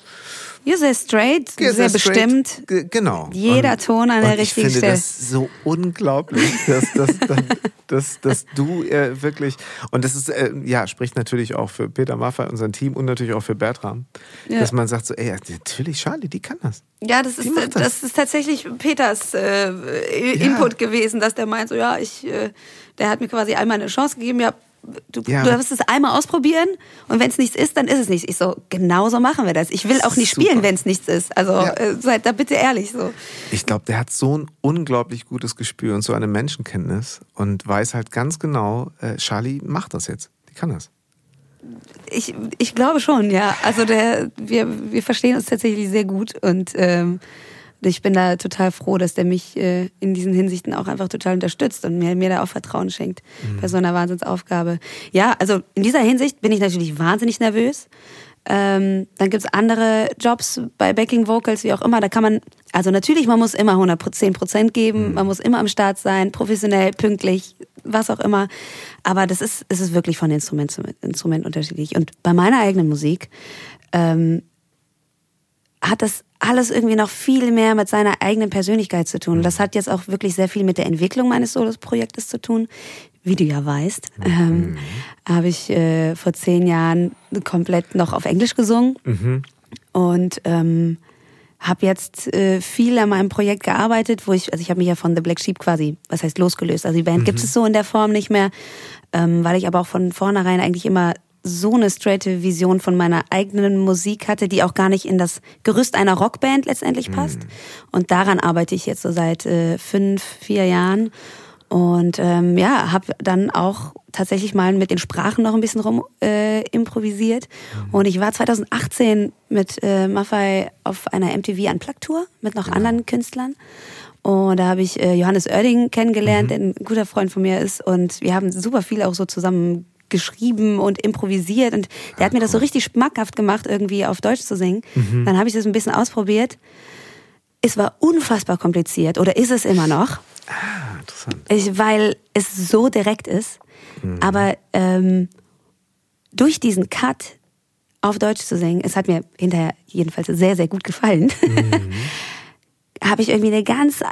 Ja, sehr straight, sehr, straight. bestimmt. Ge- Genau. Jeder Ton an der und richtigen Ich finde Stelle. das so unglaublich, dass, dass, dass, dass, du äh, wirklich, und das ist, äh, ja, spricht natürlich auch für Peter Maffay, unseren Team und natürlich auch für Bertram, Ja. dass man sagt so, ey, natürlich, Charlie, die kann das. Ja, das ist, das. das. ist tatsächlich Peters äh, Input gewesen, dass der meint, so ja, ich, äh, der hat mir quasi einmal eine Chance gegeben, ja, du, Ja. du darfst es einmal ausprobieren und wenn es nichts ist, dann ist es nichts. Ich so, genau so machen wir das. Ich will auch nicht Super. spielen, wenn es nichts ist. Also Ja. äh, seid da bitte ehrlich so. Ich glaube, der hat so ein unglaublich gutes Gespür und so eine Menschenkenntnis und weiß halt ganz genau, äh, Charlie macht das jetzt. Die kann das. Ich, ich glaube schon, ja. Also der, wir, wir verstehen uns tatsächlich sehr gut und ähm, ich bin da total froh, dass der mich äh, in diesen Hinsichten auch einfach total unterstützt und mir, mir da auch Vertrauen schenkt bei so einer Wahnsinnsaufgabe. Ja, also in dieser Hinsicht bin ich natürlich wahnsinnig nervös. Ähm, dann gibt's andere Jobs bei Backing Vocals, wie auch immer. Da kann man, also natürlich, man muss immer 110 Prozent geben, man muss immer am Start sein, professionell, pünktlich, was auch immer. Aber das ist, es ist wirklich von Instrument zu Instrument unterschiedlich. Und bei meiner eigenen Musik ähm, hat das alles irgendwie noch viel mehr mit seiner eigenen Persönlichkeit zu tun. Und das hat jetzt auch wirklich sehr viel mit der Entwicklung meines Solos-Projektes zu tun. Wie du ja weißt, ähm, habe ich äh, vor zehn Jahren komplett noch auf Englisch gesungen und ähm, habe jetzt äh, viel an meinem Projekt gearbeitet, wo ich, also ich habe mich ja von The Black Sheep quasi, was heißt losgelöst. Also die Band gibt es so in der Form nicht mehr, ähm, weil ich aber auch von vornherein eigentlich immer so eine straighte Vision von meiner eigenen Musik hatte, die auch gar nicht in das Gerüst einer Rockband letztendlich passt. Und daran arbeite ich jetzt so seit äh, fünf, vier Jahren. Und ähm, ja, habe dann auch tatsächlich mal mit den Sprachen noch ein bisschen rum äh, improvisiert. Und ich war 2018 mit äh, Maffei auf einer MTV Unplugged Tour mit noch anderen Künstlern. Und da habe ich äh, Johannes Oerding kennengelernt, der ein guter Freund von mir ist. Und wir haben super viel auch so zusammen geschrieben und improvisiert. Und der hat mir das so richtig schmackhaft gemacht, irgendwie auf Deutsch zu singen. Dann habe ich das ein bisschen ausprobiert. Es war unfassbar kompliziert oder ist es immer noch. Ah, interessant. Ich, weil es so direkt ist. Aber ähm, durch diesen Cut auf Deutsch zu singen, es hat mir hinterher jedenfalls sehr, sehr gut gefallen, habe ich irgendwie eine ganz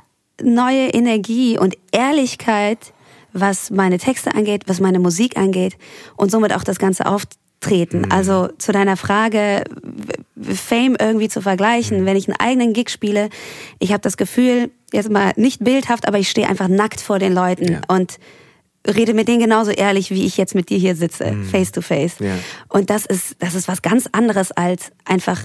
neue Energie und Ehrlichkeit, was meine Texte angeht, was meine Musik angeht und somit auch das ganze Auftreten. Also zu deiner Frage, Fame irgendwie zu vergleichen, wenn ich einen eigenen Gig spiele, ich habe das Gefühl, jetzt mal nicht bildhaft, aber ich stehe einfach nackt vor den Leuten Ja. und rede mit denen genauso ehrlich, wie ich jetzt mit dir hier sitze, face to face. Ja. Und das ist, das ist was ganz anderes als einfach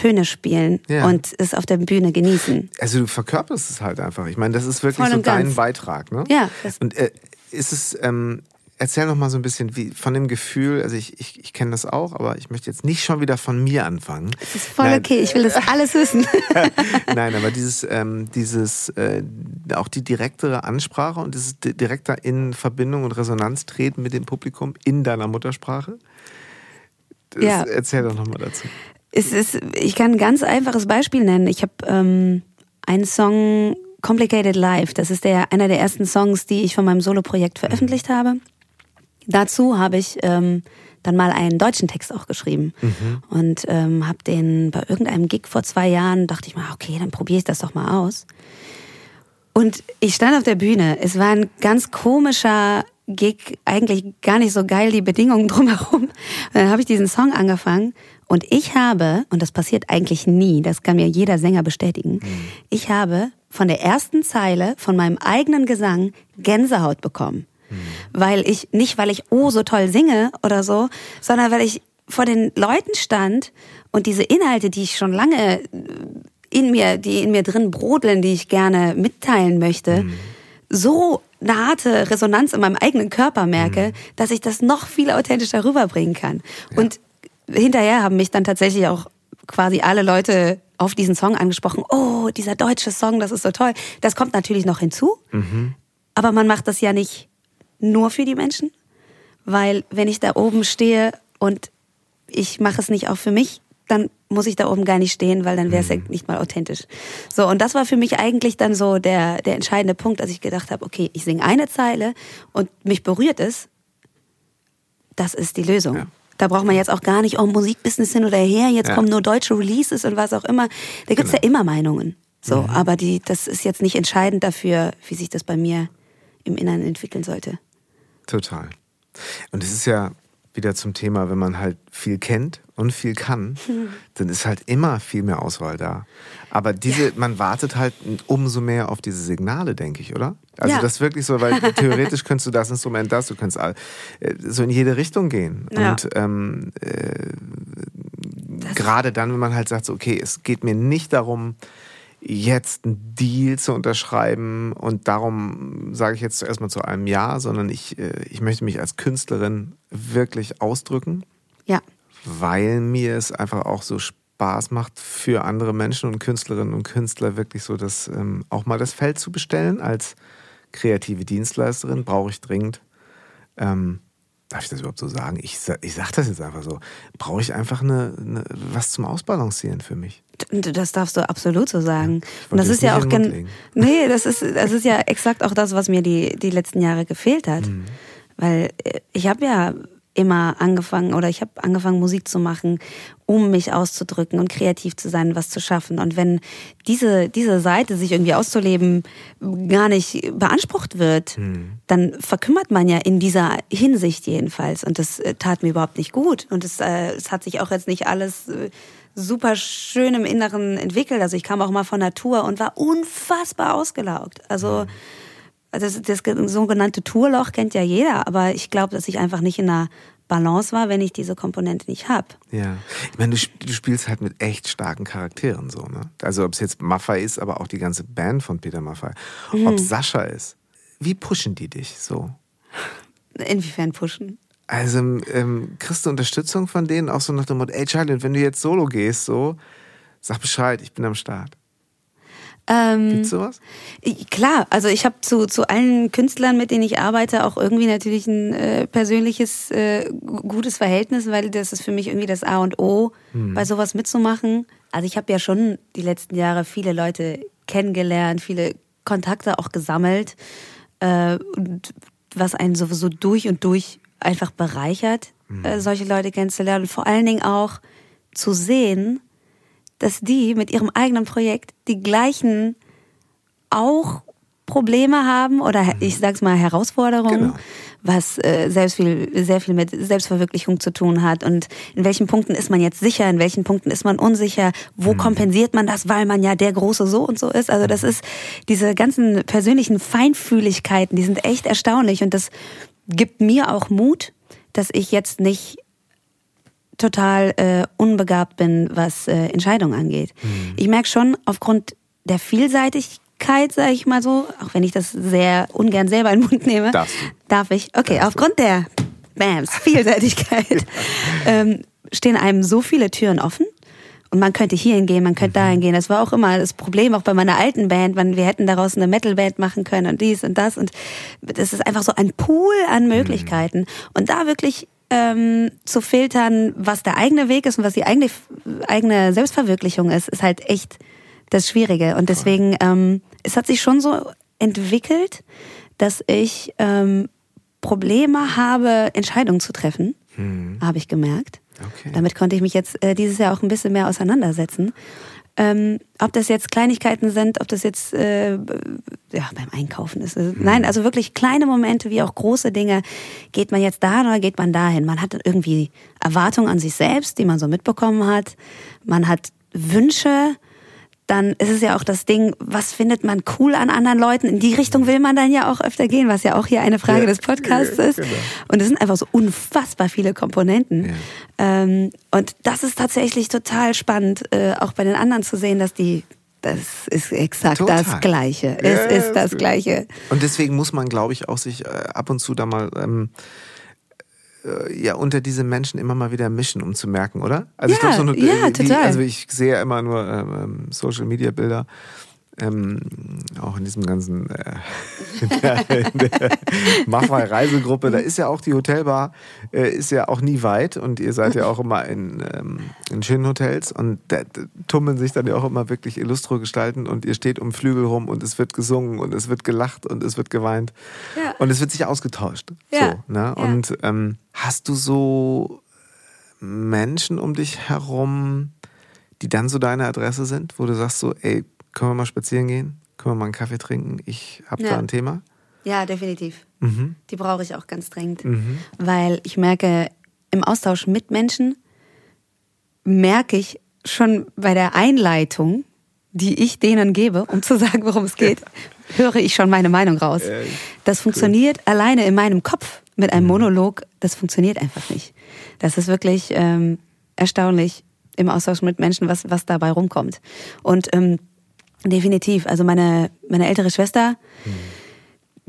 Töne spielen Ja. und es auf der Bühne genießen. Also du verkörperst es halt einfach. Ich meine, das ist wirklich so und dein ganz. Beitrag, ne? Ja, Und äh, ist es, ähm, erzähl noch mal so ein bisschen wie, von dem Gefühl, also ich, ich, ich kenne das auch, aber ich möchte jetzt nicht schon wieder von mir anfangen. Das ist voll Nein. okay, ich will das alles wissen. Nein, aber dieses, ähm, dieses äh, auch die direktere Ansprache und dieses direkter in Verbindung und Resonanz treten mit dem Publikum in deiner Muttersprache. Das, ja. Erzähl doch noch mal dazu. Es ist, ich kann ein ganz einfaches Beispiel nennen. Ich habe ähm, einen Song Complicated Life. Das ist der, einer der ersten Songs, die ich von meinem Soloprojekt veröffentlicht habe. Dazu habe ich ähm, dann mal einen deutschen Text auch geschrieben mhm. und ähm, habe den bei irgendeinem Gig vor zwei Jahren, dachte ich mal, okay, dann probiere ich das doch mal aus. Und ich stand auf der Bühne. Es war ein ganz komischer Gig, eigentlich gar nicht so geil, die Bedingungen drumherum. Und dann habe ich diesen Song angefangen und ich habe, und das passiert eigentlich nie, das kann mir jeder Sänger bestätigen, mhm. ich habe von der ersten Zeile von meinem eigenen Gesang Gänsehaut bekommen. Mhm. Weil ich, nicht weil ich oh so toll singe oder so, sondern weil ich vor den Leuten stand und diese Inhalte, die ich schon lange in mir, die in mir drin brodeln, die ich gerne mitteilen möchte, mhm. so eine harte Resonanz in meinem eigenen Körper merke, mhm. dass ich das noch viel authentischer rüberbringen kann. Ja. Und hinterher haben mich dann tatsächlich auch quasi alle Leute auf diesen Song angesprochen. Oh, dieser deutsche Song, das ist so toll. Das kommt natürlich noch hinzu. Mhm. Aber man macht das ja nicht nur für die Menschen, weil wenn ich da oben stehe und ich mache es nicht auch für mich, dann muss ich da oben gar nicht stehen, weil dann wäre es mhm. ja nicht mal authentisch. So, und das war für mich eigentlich dann so der, der entscheidende Punkt, dass ich gedacht habe, okay, ich singe eine Zeile und mich berührt es. Das ist die Lösung. Ja. Da braucht man jetzt auch gar nicht, oh, Musikbusiness hin oder her, jetzt ja. kommen nur deutsche Releases und was auch immer. Da gibt's genau. ja immer Meinungen. So, mhm. aber die, das ist jetzt nicht entscheidend dafür, wie sich das bei mir im Inneren entwickeln sollte. Total. Und es ist ja wieder zum Thema, wenn man halt viel kennt und viel kann, dann ist halt immer viel mehr Auswahl da. Aber diese, ja. man wartet halt umso mehr auf diese Signale, denke ich, oder? Also ja. das ist wirklich so, weil theoretisch könntest du das Instrument, das, du könntest all, äh, so in jede Richtung gehen. Ja. Und ähm, äh, gerade dann, wenn man halt sagt, so, okay, es geht mir nicht darum, jetzt einen Deal zu unterschreiben und darum sage ich jetzt erstmal zu einem Ja, sondern ich, äh, ich möchte mich als Künstlerin wirklich ausdrücken. Ja. Weil mir es einfach auch so Spaß macht, für andere Menschen und Künstlerinnen und Künstler wirklich so das ähm, auch mal das Feld zu bestellen als kreative Dienstleisterin, brauche ich dringend. Ähm, darf ich das überhaupt so sagen? Ich, ich sage das jetzt einfach so. Brauche ich einfach eine, eine, was zum Ausbalancieren für mich? Das darfst du absolut so sagen. Ja, und das ist ja auch nee, das ist das ist ja exakt auch das, was mir die die letzten Jahre gefehlt hat, mhm. weil äh, ich habe ja immer angefangen oder ich habe angefangen Musik zu machen, um mich auszudrücken und kreativ zu sein, was zu schaffen. Und wenn diese diese Seite sich irgendwie auszuleben gar nicht beansprucht wird, mhm. dann verkümmert man ja in dieser Hinsicht jedenfalls. Und das äh, tat mir überhaupt nicht gut. Und es, äh, es hat sich auch jetzt nicht alles äh, super schön im Inneren entwickelt. Also ich kam auch mal von Natur und war unfassbar ausgelaugt. Also das, das sogenannte Tourloch kennt ja jeder, aber ich glaube, dass ich einfach nicht in einer Balance war, wenn ich diese Komponente nicht habe. Ja, ich meine, du, du, spielst halt mit echt starken Charakteren so, ne? Also ob es jetzt Maffei ist, aber auch die ganze Band von Peter Maffei. Mhm. Ob Sascha ist. Wie pushen die dich so? Inwiefern pushen? Also ähm, kriegst du Unterstützung von denen auch so nach dem Motto, ey Charlie, wenn du jetzt solo gehst, so, sag Bescheid, ich bin am Start. Ähm, Gibt's sowas? Klar, also ich habe zu, zu allen Künstlern, mit denen ich arbeite, auch irgendwie natürlich ein äh, persönliches, äh, gutes Verhältnis, weil das ist für mich irgendwie das A und O, hm. bei sowas mitzumachen. Also ich habe ja schon die letzten Jahre viele Leute kennengelernt, viele Kontakte auch gesammelt, äh, und was einen sowieso durch und durch einfach bereichert, äh, solche Leute kennenzulernen. Und vor allen Dingen auch zu sehen, dass die mit ihrem eigenen Projekt die gleichen auch Probleme haben oder mhm. ich sag's mal Herausforderungen, genau. was äh, selbst viel, sehr viel mit Selbstverwirklichung zu tun hat und in welchen Punkten ist man jetzt sicher, in welchen Punkten ist man unsicher, wo mhm. kompensiert man das, weil man ja der große so und so ist. Also das ist diese ganzen persönlichen Feinfühligkeiten, die sind echt erstaunlich und das gibt mir auch Mut, dass ich jetzt nicht total äh, unbegabt bin, was äh, Entscheidungen angeht. Mhm. Ich merke schon, aufgrund der Vielseitigkeit sage ich mal so, auch wenn ich das sehr ungern selber in den Mund nehme. Darfst du. Darf ich? Okay, Darfst aufgrund der Bams, Vielseitigkeit, ähm, stehen einem so viele Türen offen. Und man könnte hier hingehen, man könnte dahin gehen. Das war auch immer das Problem, auch bei meiner alten Band. Man, wir hätten daraus eine Metalband machen können und dies und das. Und das ist einfach so ein Pool an Möglichkeiten. Und da wirklich ähm, zu filtern, was der eigene Weg ist und was die eigene, eigene Selbstverwirklichung ist, ist halt echt das Schwierige. Und deswegen, ähm, es hat sich schon so entwickelt, dass ich ähm, Probleme habe, Entscheidungen zu treffen, Hm. habe ich gemerkt. Okay. Damit konnte ich mich jetzt äh, dieses Jahr auch ein bisschen mehr auseinandersetzen. Ähm, ob das jetzt Kleinigkeiten sind, ob das jetzt äh, ja, beim Einkaufen ist. Also, Nein, also wirklich kleine Momente wie auch große Dinge. Geht man jetzt dahin oder geht man dahin? Man hat irgendwie Erwartungen an sich selbst, die man so mitbekommen hat. Man hat Wünsche. Dann ist es ja auch das Ding, was findet man cool an anderen Leuten? In die Richtung will man dann ja auch öfter gehen, was ja auch hier eine Frage Ja, des Podcasts ist. genau. Und es sind einfach so unfassbar viele Komponenten. Ja. Ähm, und das ist tatsächlich total spannend, äh, auch bei den anderen zu sehen, dass die, das ist exakt Total. das Gleiche. Ja, es ist ja, das ist- Gleiche. Und deswegen muss man, glaube ich, auch sich äh, ab und zu da mal ähm, äh, ja unter diese Menschen immer mal wieder mischen, um zu merken, oder? Also ich Ja, glaube, so eine, ja, äh, die, total. Also ich sehe ja immer nur ähm, Social Media Bilder. Ähm, auch in diesem ganzen äh, in der, in der Maffei Reisegruppe, da ist ja auch die Hotelbar, äh, ist ja auch nie weit und ihr seid ja auch immer in, ähm, in schönen Hotels und da, da tummeln sich dann ja auch immer wirklich illustro Gestalten und ihr steht um Flügel rum und es wird gesungen und es wird gelacht und es wird geweint Ja. und es wird sich ausgetauscht. Ja. So, ne? Ja. Und ähm, hast du so Menschen um dich herum, die dann so deine Adresse sind, wo du sagst so, ey, können wir mal spazieren gehen? Können wir mal einen Kaffee trinken? Ich habe Ja. da ein Thema. Ja, definitiv. Mhm. Die brauche ich auch ganz dringend. Mhm. Weil ich merke, im Austausch mit Menschen merke ich schon bei der Einleitung, die ich denen gebe, um zu sagen, worum es geht, höre ich schon meine Meinung raus. Das funktioniert alleine in meinem Kopf mit Mhm. einem Monolog, das funktioniert einfach nicht. Das ist wirklich ähm, erstaunlich im Austausch mit Menschen, was, was dabei rumkommt. Und ähm, definitiv, also meine, meine ältere Schwester,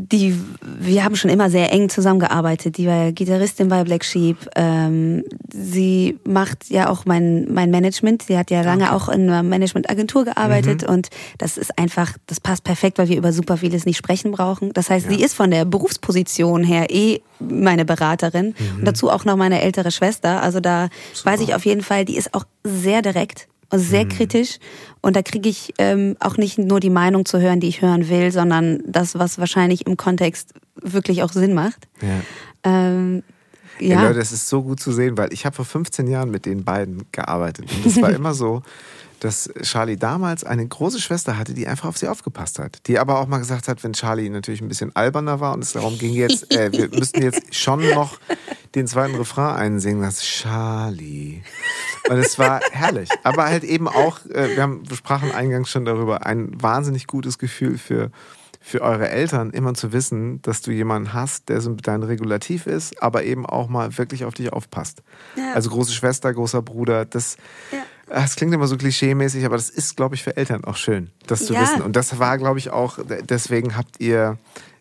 die, wir haben schon immer sehr eng zusammengearbeitet. Die war Gitarristin bei Black Sheep. Ähm, sie macht ja auch mein, mein Management. Sie hat ja lange auch in einer Managementagentur gearbeitet und das ist einfach, das passt perfekt, weil wir über super vieles nicht sprechen brauchen. Das heißt, Ja. sie ist von der Berufsposition her eh meine Beraterin und dazu auch noch meine ältere Schwester. Also da weiß ich auf jeden Fall, die ist auch sehr direkt und sehr kritisch. Und da kriege ich ähm, auch nicht nur die Meinung zu hören, die ich hören will, sondern das, was wahrscheinlich im Kontext wirklich auch Sinn macht. Ja. Ähm, Ja. ja, Leute, das ist so gut zu sehen, weil ich habe vor 15 Jahren mit den beiden gearbeitet. Und es war immer so, dass Charlie damals eine große Schwester hatte, die einfach auf sie aufgepasst hat. Die aber auch mal gesagt hat, wenn Charlie natürlich ein bisschen alberner war und es darum ging jetzt, äh, wir müssten jetzt schon noch den zweiten Refrain einsingen, das Charlie. Und es war herrlich. Aber halt eben auch, äh, wir, haben, wir sprachen eingangs schon darüber, ein wahnsinnig gutes Gefühl für für eure Eltern immer zu wissen, dass du jemanden hast, der so dein Regulativ ist, aber eben auch mal wirklich auf dich aufpasst. Ja. Also große Schwester, großer Bruder, das, Ja. Das klingt immer so klischee-mäßig, aber das ist, glaube ich, für Eltern auch schön, das zu Ja. wissen. Und das war, glaube ich, auch, deswegen habt ihr,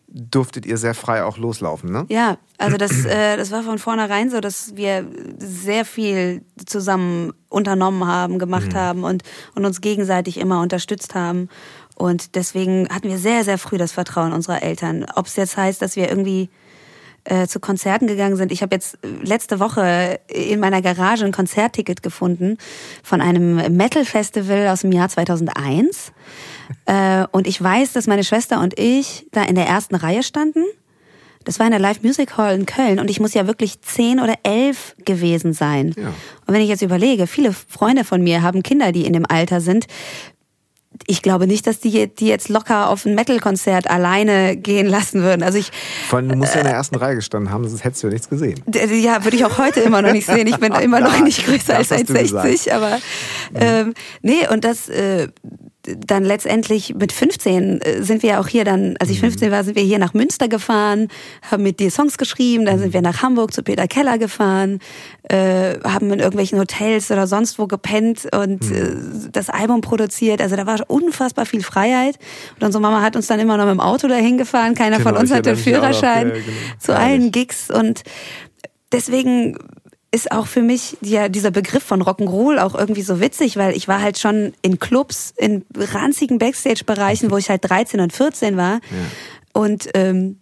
durftet ihr sehr frei auch loslaufen, ne? Ja, also das, äh, das war von vornherein so, dass wir sehr viel zusammen unternommen haben, gemacht haben und, und uns gegenseitig immer unterstützt haben. Und deswegen hatten wir sehr, sehr früh das Vertrauen unserer Eltern. Ob es jetzt heißt, dass wir irgendwie äh, zu Konzerten gegangen sind. Ich habe jetzt äh, letzte Woche in meiner Garage ein Konzertticket gefunden von einem Metal-Festival aus dem Jahr 2001. Äh, und ich weiß, dass meine Schwester und ich da in der ersten Reihe standen. Das war in der Live Music Hall in Köln und ich muss ja wirklich zehn oder elf gewesen sein. Ja. Und wenn ich jetzt überlege, viele Freunde von mir haben Kinder, die in dem Alter sind. Ich glaube nicht, dass die, die jetzt locker auf ein Metal-Konzert alleine gehen lassen würden. Also ich, Vor allem, du musst ja in der ersten Reihe gestanden haben, sonst hättest du ja nichts gesehen. Ja, würde ich auch heute immer noch nicht sehen. Ich bin immer noch nicht größer als das hast du 1,60, aber ähm, nee, und das, äh, dann letztendlich mit 15 äh, sind wir ja auch hier dann, als ich 15 mhm. war, sind wir hier nach Münster gefahren, haben mit dir Songs geschrieben, dann sind wir nach Hamburg zu Peter Keller gefahren, äh, haben in irgendwelchen Hotels oder sonst wo gepennt und mhm. äh, das Album produziert. Also da war unfassbar viel Freiheit. Und unsere Mama hat uns dann immer noch mit dem Auto dahin gefahren. Keiner genau, von uns hatte Führerschein auch, ja, genau. zu allen Gigs und deswegen ist auch für mich ja dieser Begriff von Rock'n'Roll auch irgendwie so witzig, weil ich war halt schon in Clubs, in ranzigen Backstage-Bereichen, wo ich halt 13 und 14 war. Ja. Und ähm,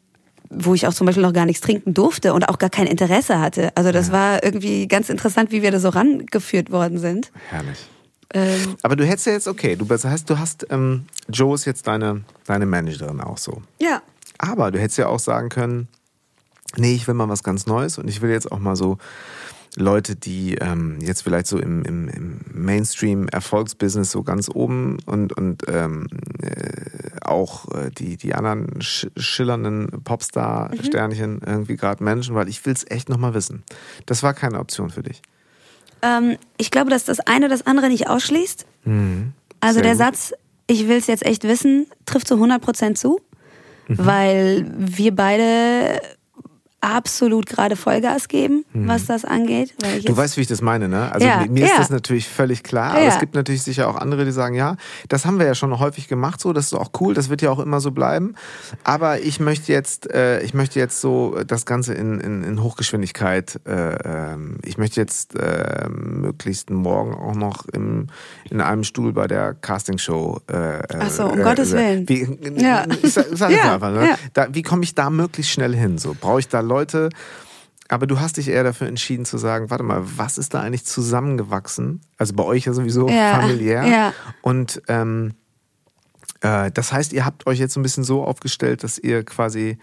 wo ich auch zum Beispiel noch gar nichts trinken durfte und auch gar kein Interesse hatte. Also das ja. war irgendwie ganz interessant, wie wir da so rangeführt worden sind. Herrlich. Ähm, Aber du hättest ja jetzt, okay, du heißt, du hast, ähm, Joe ist jetzt deine, deine Managerin auch so. Ja. Aber du hättest ja auch sagen können, nee, ich will mal was ganz Neues und ich will jetzt auch mal so Leute, die ähm, jetzt vielleicht so im, im, im Mainstream-Erfolgsbusiness so ganz oben und, und ähm, äh, auch äh, die, die anderen sch schillernden Popstar-Sternchen mhm. irgendwie gerade managen, weil ich will es echt nochmal wissen. Das war keine Option für dich. Ähm, ich glaube, dass das eine das andere nicht ausschließt. Mhm. Also der gut. Satz, ich will es jetzt echt wissen, trifft zu 100% zu, mhm. weil wir beide absolut gerade Vollgas geben, mhm. was das angeht. du weißt, wie ich das meine, ne? Also ja, mir ist ja. das natürlich völlig klar, aber ja. es gibt natürlich sicher auch andere, die sagen, ja, das haben wir ja schon häufig gemacht, so, das ist auch cool, das wird ja auch immer so bleiben. Aber ich möchte jetzt, äh, ich möchte jetzt so das Ganze in, in, in Hochgeschwindigkeit, äh, äh, ich möchte jetzt äh, möglichst morgen auch noch im, in einem Stuhl bei der Castingshow. Äh, Ach so, um Gottes Willen. Wie, ja. Ich sag, sag ja. einfach, ne? Da, wie komme ich da möglichst schnell hin? So, brauche ich da Leute. Aber du hast dich eher dafür entschieden zu sagen, warte mal, was ist da eigentlich zusammengewachsen? Also bei euch ja sowieso ja, familiär. Ja. Und ähm, äh, das heißt, ihr habt euch jetzt so ein bisschen so aufgestellt, dass ihr quasi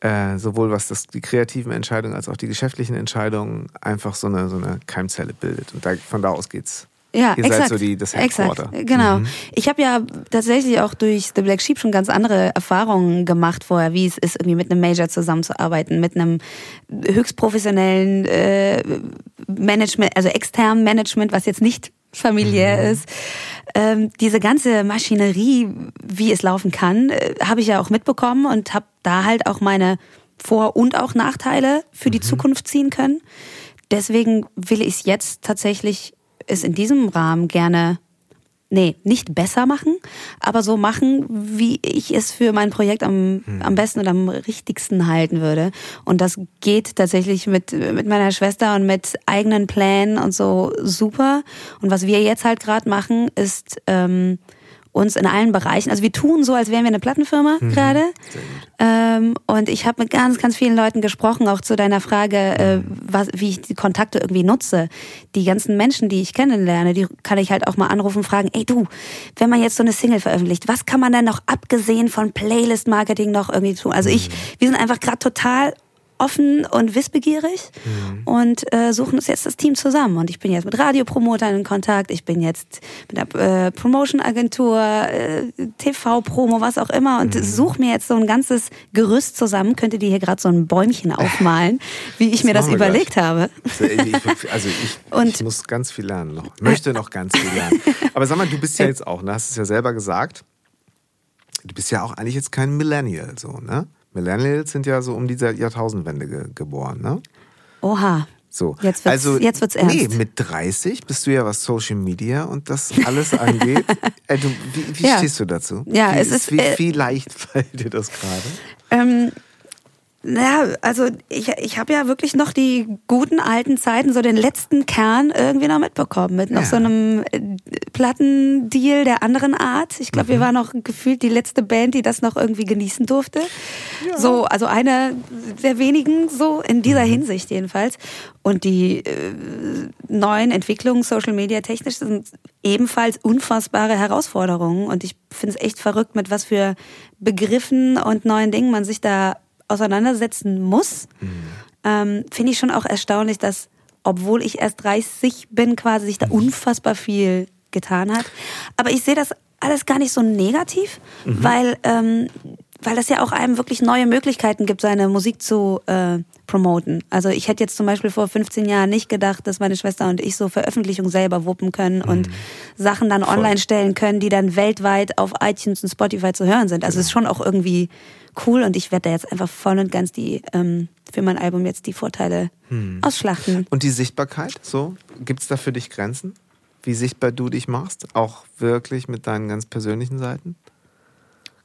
äh, sowohl was das, die kreativen Entscheidungen als auch die geschäftlichen Entscheidungen einfach so eine, so eine Keimzelle bildet. Und da, von da aus geht's ja, Ihr exakt, seid so die, das Headquarter. Exakt, genau. Mhm. Ich habe ja tatsächlich auch durch The Black Sheep schon ganz andere Erfahrungen gemacht vorher, wie es ist, irgendwie mit einem Major zusammenzuarbeiten, mit einem höchst professionellen äh, Management, also externen Management, was jetzt nicht familiär mhm. ist. Ähm, diese ganze Maschinerie, wie es laufen kann, äh, habe ich ja auch mitbekommen und habe da halt auch meine Vor- und auch Nachteile für die mhm. Zukunft ziehen können. Deswegen will ich es jetzt tatsächlich es in diesem Rahmen gerne nee, nicht besser machen, aber so machen, wie ich es für mein Projekt am, hm. am besten und am richtigsten halten würde. Und das geht tatsächlich mit, mit meiner Schwester und mit eigenen Plänen und so super. Und was wir jetzt halt gerade machen, ist ähm, uns in allen Bereichen, also wir tun so, als wären wir eine Plattenfirma mhm. gerade. Ähm, und ich habe mit ganz, ganz vielen Leuten gesprochen, auch zu deiner Frage, äh, was, wie ich die Kontakte irgendwie nutze. Die ganzen Menschen, die ich kennenlerne, die kann ich halt auch mal anrufen und fragen, ey du, wenn man jetzt so eine Single veröffentlicht, was kann man denn noch abgesehen von Playlist-Marketing noch irgendwie tun? Also ich, mhm. wir sind einfach gerade total offen und wissbegierig mhm. und äh, suchen uns jetzt das Team zusammen. Und ich bin jetzt mit Radiopromotern in Kontakt, ich bin jetzt mit der äh, Promotion-Agentur, äh, TV-Promo, was auch immer und mhm. suche mir jetzt so ein ganzes Gerüst zusammen. Könnte die hier gerade so ein Bäumchen aufmalen, wie ich das mir das überlegt gleich. habe. Also ich, und, ich muss ganz viel lernen noch. Möchte noch ganz viel lernen. Aber sag mal, du bist ja jetzt auch, ne, hast es ja selber gesagt, du bist ja auch eigentlich jetzt kein Millennial, so, ne? Millennials sind ja so um diese Jahrtausendwende ge geboren, ne? Oha. So. Jetzt wird's, also, jetzt wird's ernst. Nee, mit 30 bist du ja, was Social Media und das alles angeht. äh, du, wie, wie ja. stehst du dazu? Ja, wie, es ist. Wie, äh, wie leicht fällt dir das gerade? Ähm, naja, also ich, ich habe ja wirklich noch die guten alten Zeiten, so den letzten Kern irgendwie noch mitbekommen. Mit noch ja. so einem äh, Plattendeal der anderen Art. Ich glaube, mhm. wir waren noch gefühlt die letzte Band, die das noch irgendwie genießen durfte. Ja. So, also eine der wenigen, so in dieser mhm. Hinsicht jedenfalls. Und die äh, neuen Entwicklungen, Social Media technisch, sind ebenfalls unfassbare Herausforderungen. Und ich finde es echt verrückt, mit was für Begriffen und neuen Dingen man sich da auseinandersetzen muss, mhm. ähm, finde ich schon auch erstaunlich, dass, obwohl ich erst 30 bin, quasi sich da mhm. unfassbar viel getan hat. Aber ich sehe das alles gar nicht so negativ, mhm. weil ähm, weil das ja auch einem wirklich neue Möglichkeiten gibt, seine Musik zu äh, promoten. Also ich hätte jetzt zum Beispiel vor 15 Jahren nicht gedacht, dass meine Schwester und ich so Veröffentlichungen selber wuppen können mhm. und Sachen dann Voll. online stellen können, die dann weltweit auf iTunes und Spotify zu hören sind. Also es ist schon auch irgendwie cool und ich werde da jetzt einfach voll und ganz die ähm, für mein Album jetzt die Vorteile hm. ausschlachten. Und die Sichtbarkeit, so gibt es da für dich Grenzen? Wie sichtbar du dich machst, auch wirklich mit deinen ganz persönlichen Seiten?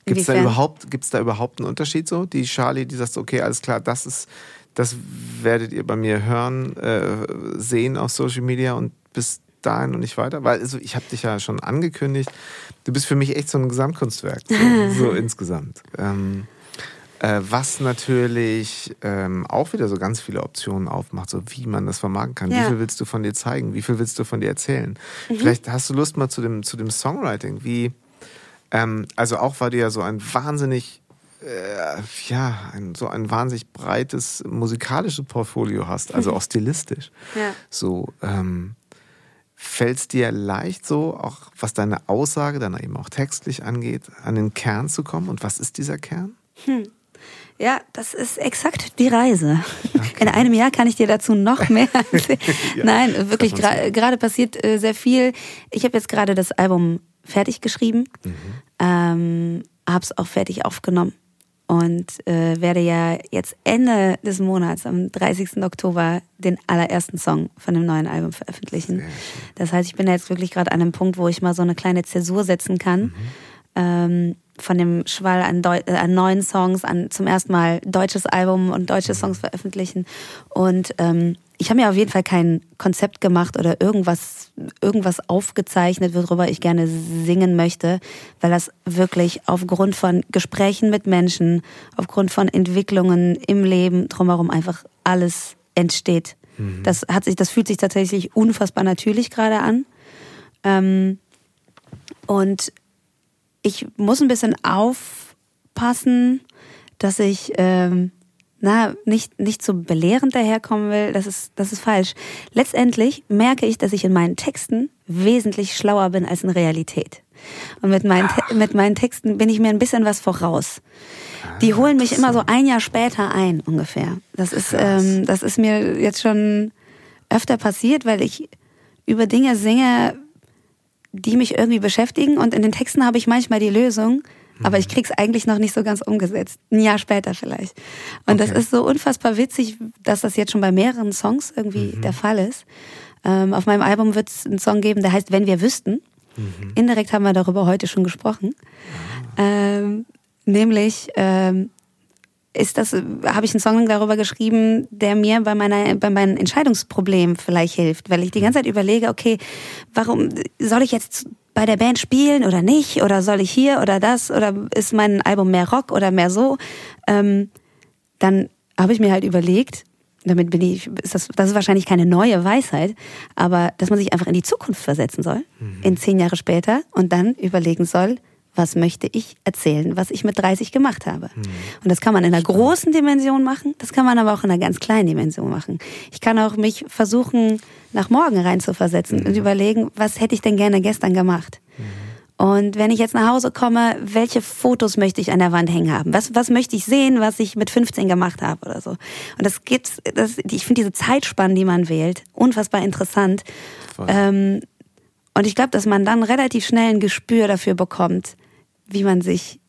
Gibt es da überhaupt, gibt's da überhaupt einen Unterschied so? Die Charlie, die sagt, okay, alles klar, das ist, das werdet ihr bei mir hören, äh, sehen auf Social Media und bis dahin und nicht weiter? Weil also ich habe dich ja schon angekündigt, du bist für mich echt so ein Gesamtkunstwerk, so, so insgesamt. Ähm, äh, was natürlich ähm, auch wieder so ganz viele Optionen aufmacht, so wie man das vermarkten kann. Ja. Wie viel willst du von dir zeigen? Wie viel willst du von dir erzählen? Mhm. Vielleicht hast du Lust mal zu dem, zu dem Songwriting. Wie, ähm, also auch weil du ja so ein wahnsinnig äh, ja, ein, so ein wahnsinnig breites musikalisches Portfolio hast, also auch stilistisch. Ja. So, ähm, fällt es dir leicht so, auch was deine Aussage dann eben auch textlich angeht, an den Kern zu kommen? Und was ist dieser Kern? Hm. Ja, das ist exakt die Reise. Okay. In einem Jahr kann ich dir dazu noch mehr erzählen. ja, Nein, wirklich, gerade gra passiert äh, sehr viel. Ich habe jetzt gerade das Album fertig geschrieben, mhm. ähm, habe es auch fertig aufgenommen und äh, werde ja jetzt Ende des Monats, am 30. Oktober, den allerersten Song von dem neuen Album veröffentlichen. Das heißt, ich bin jetzt wirklich gerade an einem Punkt, wo ich mal so eine kleine Zäsur setzen kann. Mhm. Ähm, von dem Schwall an, Deu äh, an neuen Songs, an zum ersten Mal deutsches Album und deutsche Songs veröffentlichen. Und ähm, ich habe mir auf jeden Fall kein Konzept gemacht oder irgendwas, irgendwas aufgezeichnet, worüber ich gerne singen möchte, weil das wirklich aufgrund von Gesprächen mit Menschen, aufgrund von Entwicklungen im Leben drumherum einfach alles entsteht. Mhm. Das hat sich, das fühlt sich tatsächlich unfassbar natürlich gerade an. Ähm, und ich muss ein bisschen aufpassen, dass ich ähm, na, nicht, nicht so belehrend daherkommen will. Das ist, das ist falsch. Letztendlich merke ich, dass ich in meinen Texten wesentlich schlauer bin als in Realität. Und mit meinen, mit meinen Texten bin ich mir ein bisschen was voraus. Die ah, holen mich immer so ein Jahr später ein, ungefähr. Das ist, ähm, das ist mir jetzt schon öfter passiert, weil ich über Dinge singe, die mich irgendwie beschäftigen und in den Texten habe ich manchmal die Lösung, aber ich krieg's eigentlich noch nicht so ganz umgesetzt. Ein Jahr später vielleicht. Und okay. das ist so unfassbar witzig, dass das jetzt schon bei mehreren Songs irgendwie mhm. der Fall ist. Ähm, auf meinem Album wird es einen Song geben, der heißt Wenn wir wüssten. Mhm. Indirekt haben wir darüber heute schon gesprochen. Ah. Ähm, nämlich ähm, ist das, habe ich einen Song darüber geschrieben, der mir bei meiner, bei meinen Entscheidungsproblemen vielleicht hilft, weil ich die ganze Zeit überlege, okay, warum soll ich jetzt bei der Band spielen oder nicht? Oder soll ich hier oder das? Oder ist mein Album mehr Rock oder mehr so? Ähm, dann habe ich mir halt überlegt, damit bin ich, ist das, das ist wahrscheinlich keine neue Weisheit, aber dass man sich einfach in die Zukunft versetzen soll, mhm. in zehn Jahre später und dann überlegen soll, was möchte ich erzählen, was ich mit 30 gemacht habe. Mhm. Und das kann man in einer großen Dimension machen, das kann man aber auch in einer ganz kleinen Dimension machen. Ich kann auch mich versuchen, nach morgen reinzuversetzen mhm. und überlegen, was hätte ich denn gerne gestern gemacht. Mhm. Und wenn ich jetzt nach Hause komme, welche Fotos möchte ich an der Wand hängen haben? Was, was möchte ich sehen, was ich mit 15 gemacht habe oder so? Und das gibt's, das, ich finde diese Zeitspannen, die man wählt, unfassbar interessant. Ähm, und ich glaube, dass man dann relativ schnell ein Gespür dafür bekommt, wie man sich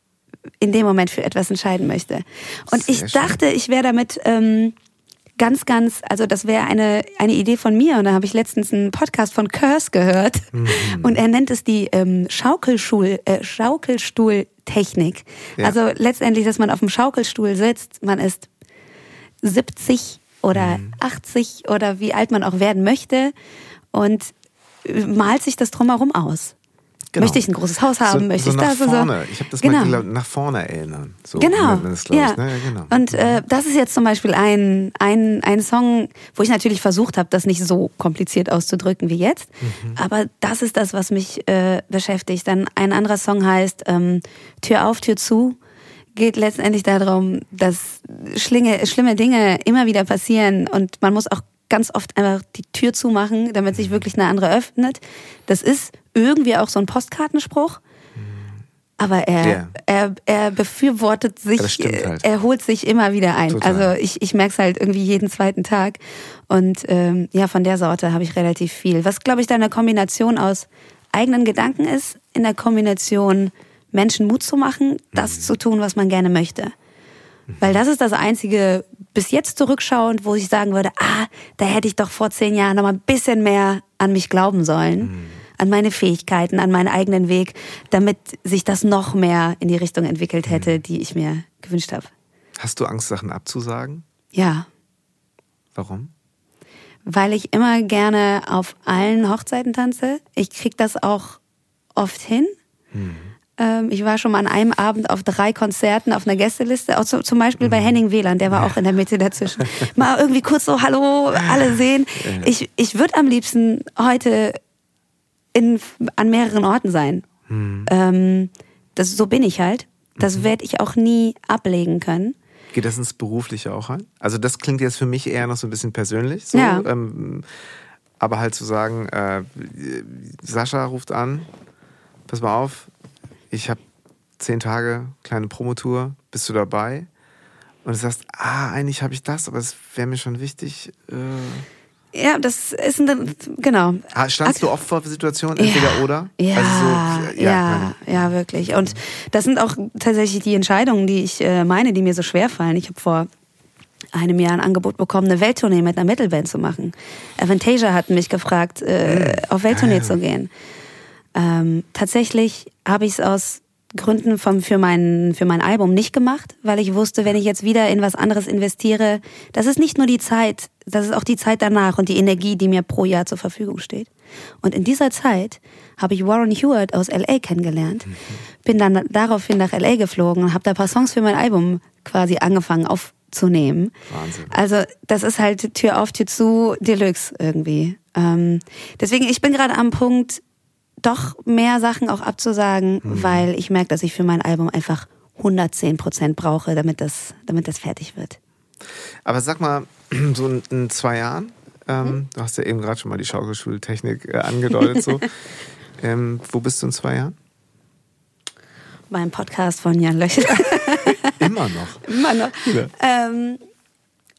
in dem Moment für etwas entscheiden möchte. Und Sehr ich dachte, ich wäre damit ähm, ganz, ganz, also das wäre eine, eine Idee von mir. Und da habe ich letztens einen Podcast von Curse gehört. Mhm. Und er nennt es die ähm, Schaukelschul, äh, Schaukelstuhltechnik. Ja. Also letztendlich, dass man auf dem Schaukelstuhl sitzt, man ist 70 oder mhm. 80 oder wie alt man auch werden möchte und malt sich das drumherum aus. Genau. Möchte ich ein großes Haus haben? So, möchte so ich das? Vorne. So? Ich habe das genau. mal nach vorne erinnern. So genau. Das, ja. Ich, ne? ja. genau. Und äh, das ist jetzt zum Beispiel ein, ein, ein Song, wo ich natürlich versucht habe, das nicht so kompliziert auszudrücken wie jetzt. Mhm. Aber das ist das, was mich äh, beschäftigt. Dann ein anderer Song heißt ähm, Tür auf, Tür zu geht letztendlich darum, dass schlinge, schlimme Dinge immer wieder passieren und man muss auch ganz oft einfach die Tür zumachen, damit sich wirklich eine andere öffnet. Das ist irgendwie auch so ein Postkartenspruch. aber er, Ja. er, er befürwortet sich, halt. er holt sich immer wieder ein. Total. Also ich, ich merke es halt irgendwie jeden zweiten Tag. Und ähm, ja, von der Sorte habe ich relativ viel. Was, glaube ich, da eine Kombination aus eigenen Gedanken ist, in der Kombination Menschen Mut zu machen, das zu tun, was man gerne möchte. Weil das ist das Einzige, bis jetzt zurückschauend, wo ich sagen würde, ah, da hätte ich doch vor zehn Jahren noch mal ein bisschen mehr an mich glauben sollen, an meine Fähigkeiten, an meinen eigenen Weg, damit sich das noch mehr in die Richtung entwickelt hätte, die ich mir gewünscht habe. Hast du Angst, Sachen abzusagen? Ja, Warum? weil ich immer gerne auf allen Hochzeiten tanze. Ich krieg das auch oft hin. Ähm, ich war schon mal an einem Abend auf drei Konzerten auf einer Gästeliste, auch zu, zum Beispiel bei Henning Wieland, der war auch in der Mitte dazwischen. Mal irgendwie kurz so, hallo, alle sehen. Ich, ich würde am liebsten heute in, an mehreren Orten sein. Ähm, das, so bin ich halt. Das werde ich auch nie ablegen können. Geht das ins Berufliche auch ein? Also das klingt jetzt für mich eher noch so ein bisschen persönlich. So, Ja. ähm, aber halt zu sagen, äh, Sascha ruft an, pass mal auf, ich habe zehn Tage kleine Promotour, bist du dabei? Und du sagst, ah, eigentlich habe ich das, aber es wäre mir schon wichtig. Äh, Ja, das ist ein, genau. ah, standst du oft vor Situationen, entweder oder? Ja, Also so, ja, ja, wirklich. Und das sind auch tatsächlich die Entscheidungen, die ich äh, meine, die mir so schwer fallen. Ich habe vor einem Jahr ein Angebot bekommen, eine Welttournee mit einer Metalband zu machen. Avantasia hat mich gefragt, äh, auf Welttournee zu gehen. Ähm, tatsächlich habe ich es aus Gründen vom, für, mein, für mein Album nicht gemacht, weil ich wusste, wenn ich jetzt wieder in was anderes investiere, das ist nicht nur die Zeit, das ist auch die Zeit danach und die Energie, die mir pro Jahr zur Verfügung steht. Und in dieser Zeit habe ich Warren Hewitt aus LA kennengelernt, bin dann daraufhin nach LA geflogen und habe da ein paar Songs für mein Album quasi angefangen aufzunehmen. Wahnsinn. Also das ist halt Tür auf, Tür zu, Deluxe irgendwie. Ähm, deswegen, ich bin gerade am Punkt, doch mehr Sachen auch abzusagen, weil ich merke, dass ich für mein Album einfach 110 Prozent brauche, damit das, damit das fertig wird. Aber sag mal, so in, in zwei Jahren, ähm, du hast ja eben gerade schon mal die Schaukelschultechnik äh, angedeutet, so. ähm, wo bist du in zwei Jahren? Beim Podcast von Jan Löcher. Immer noch. Immer noch. Ja. Ähm,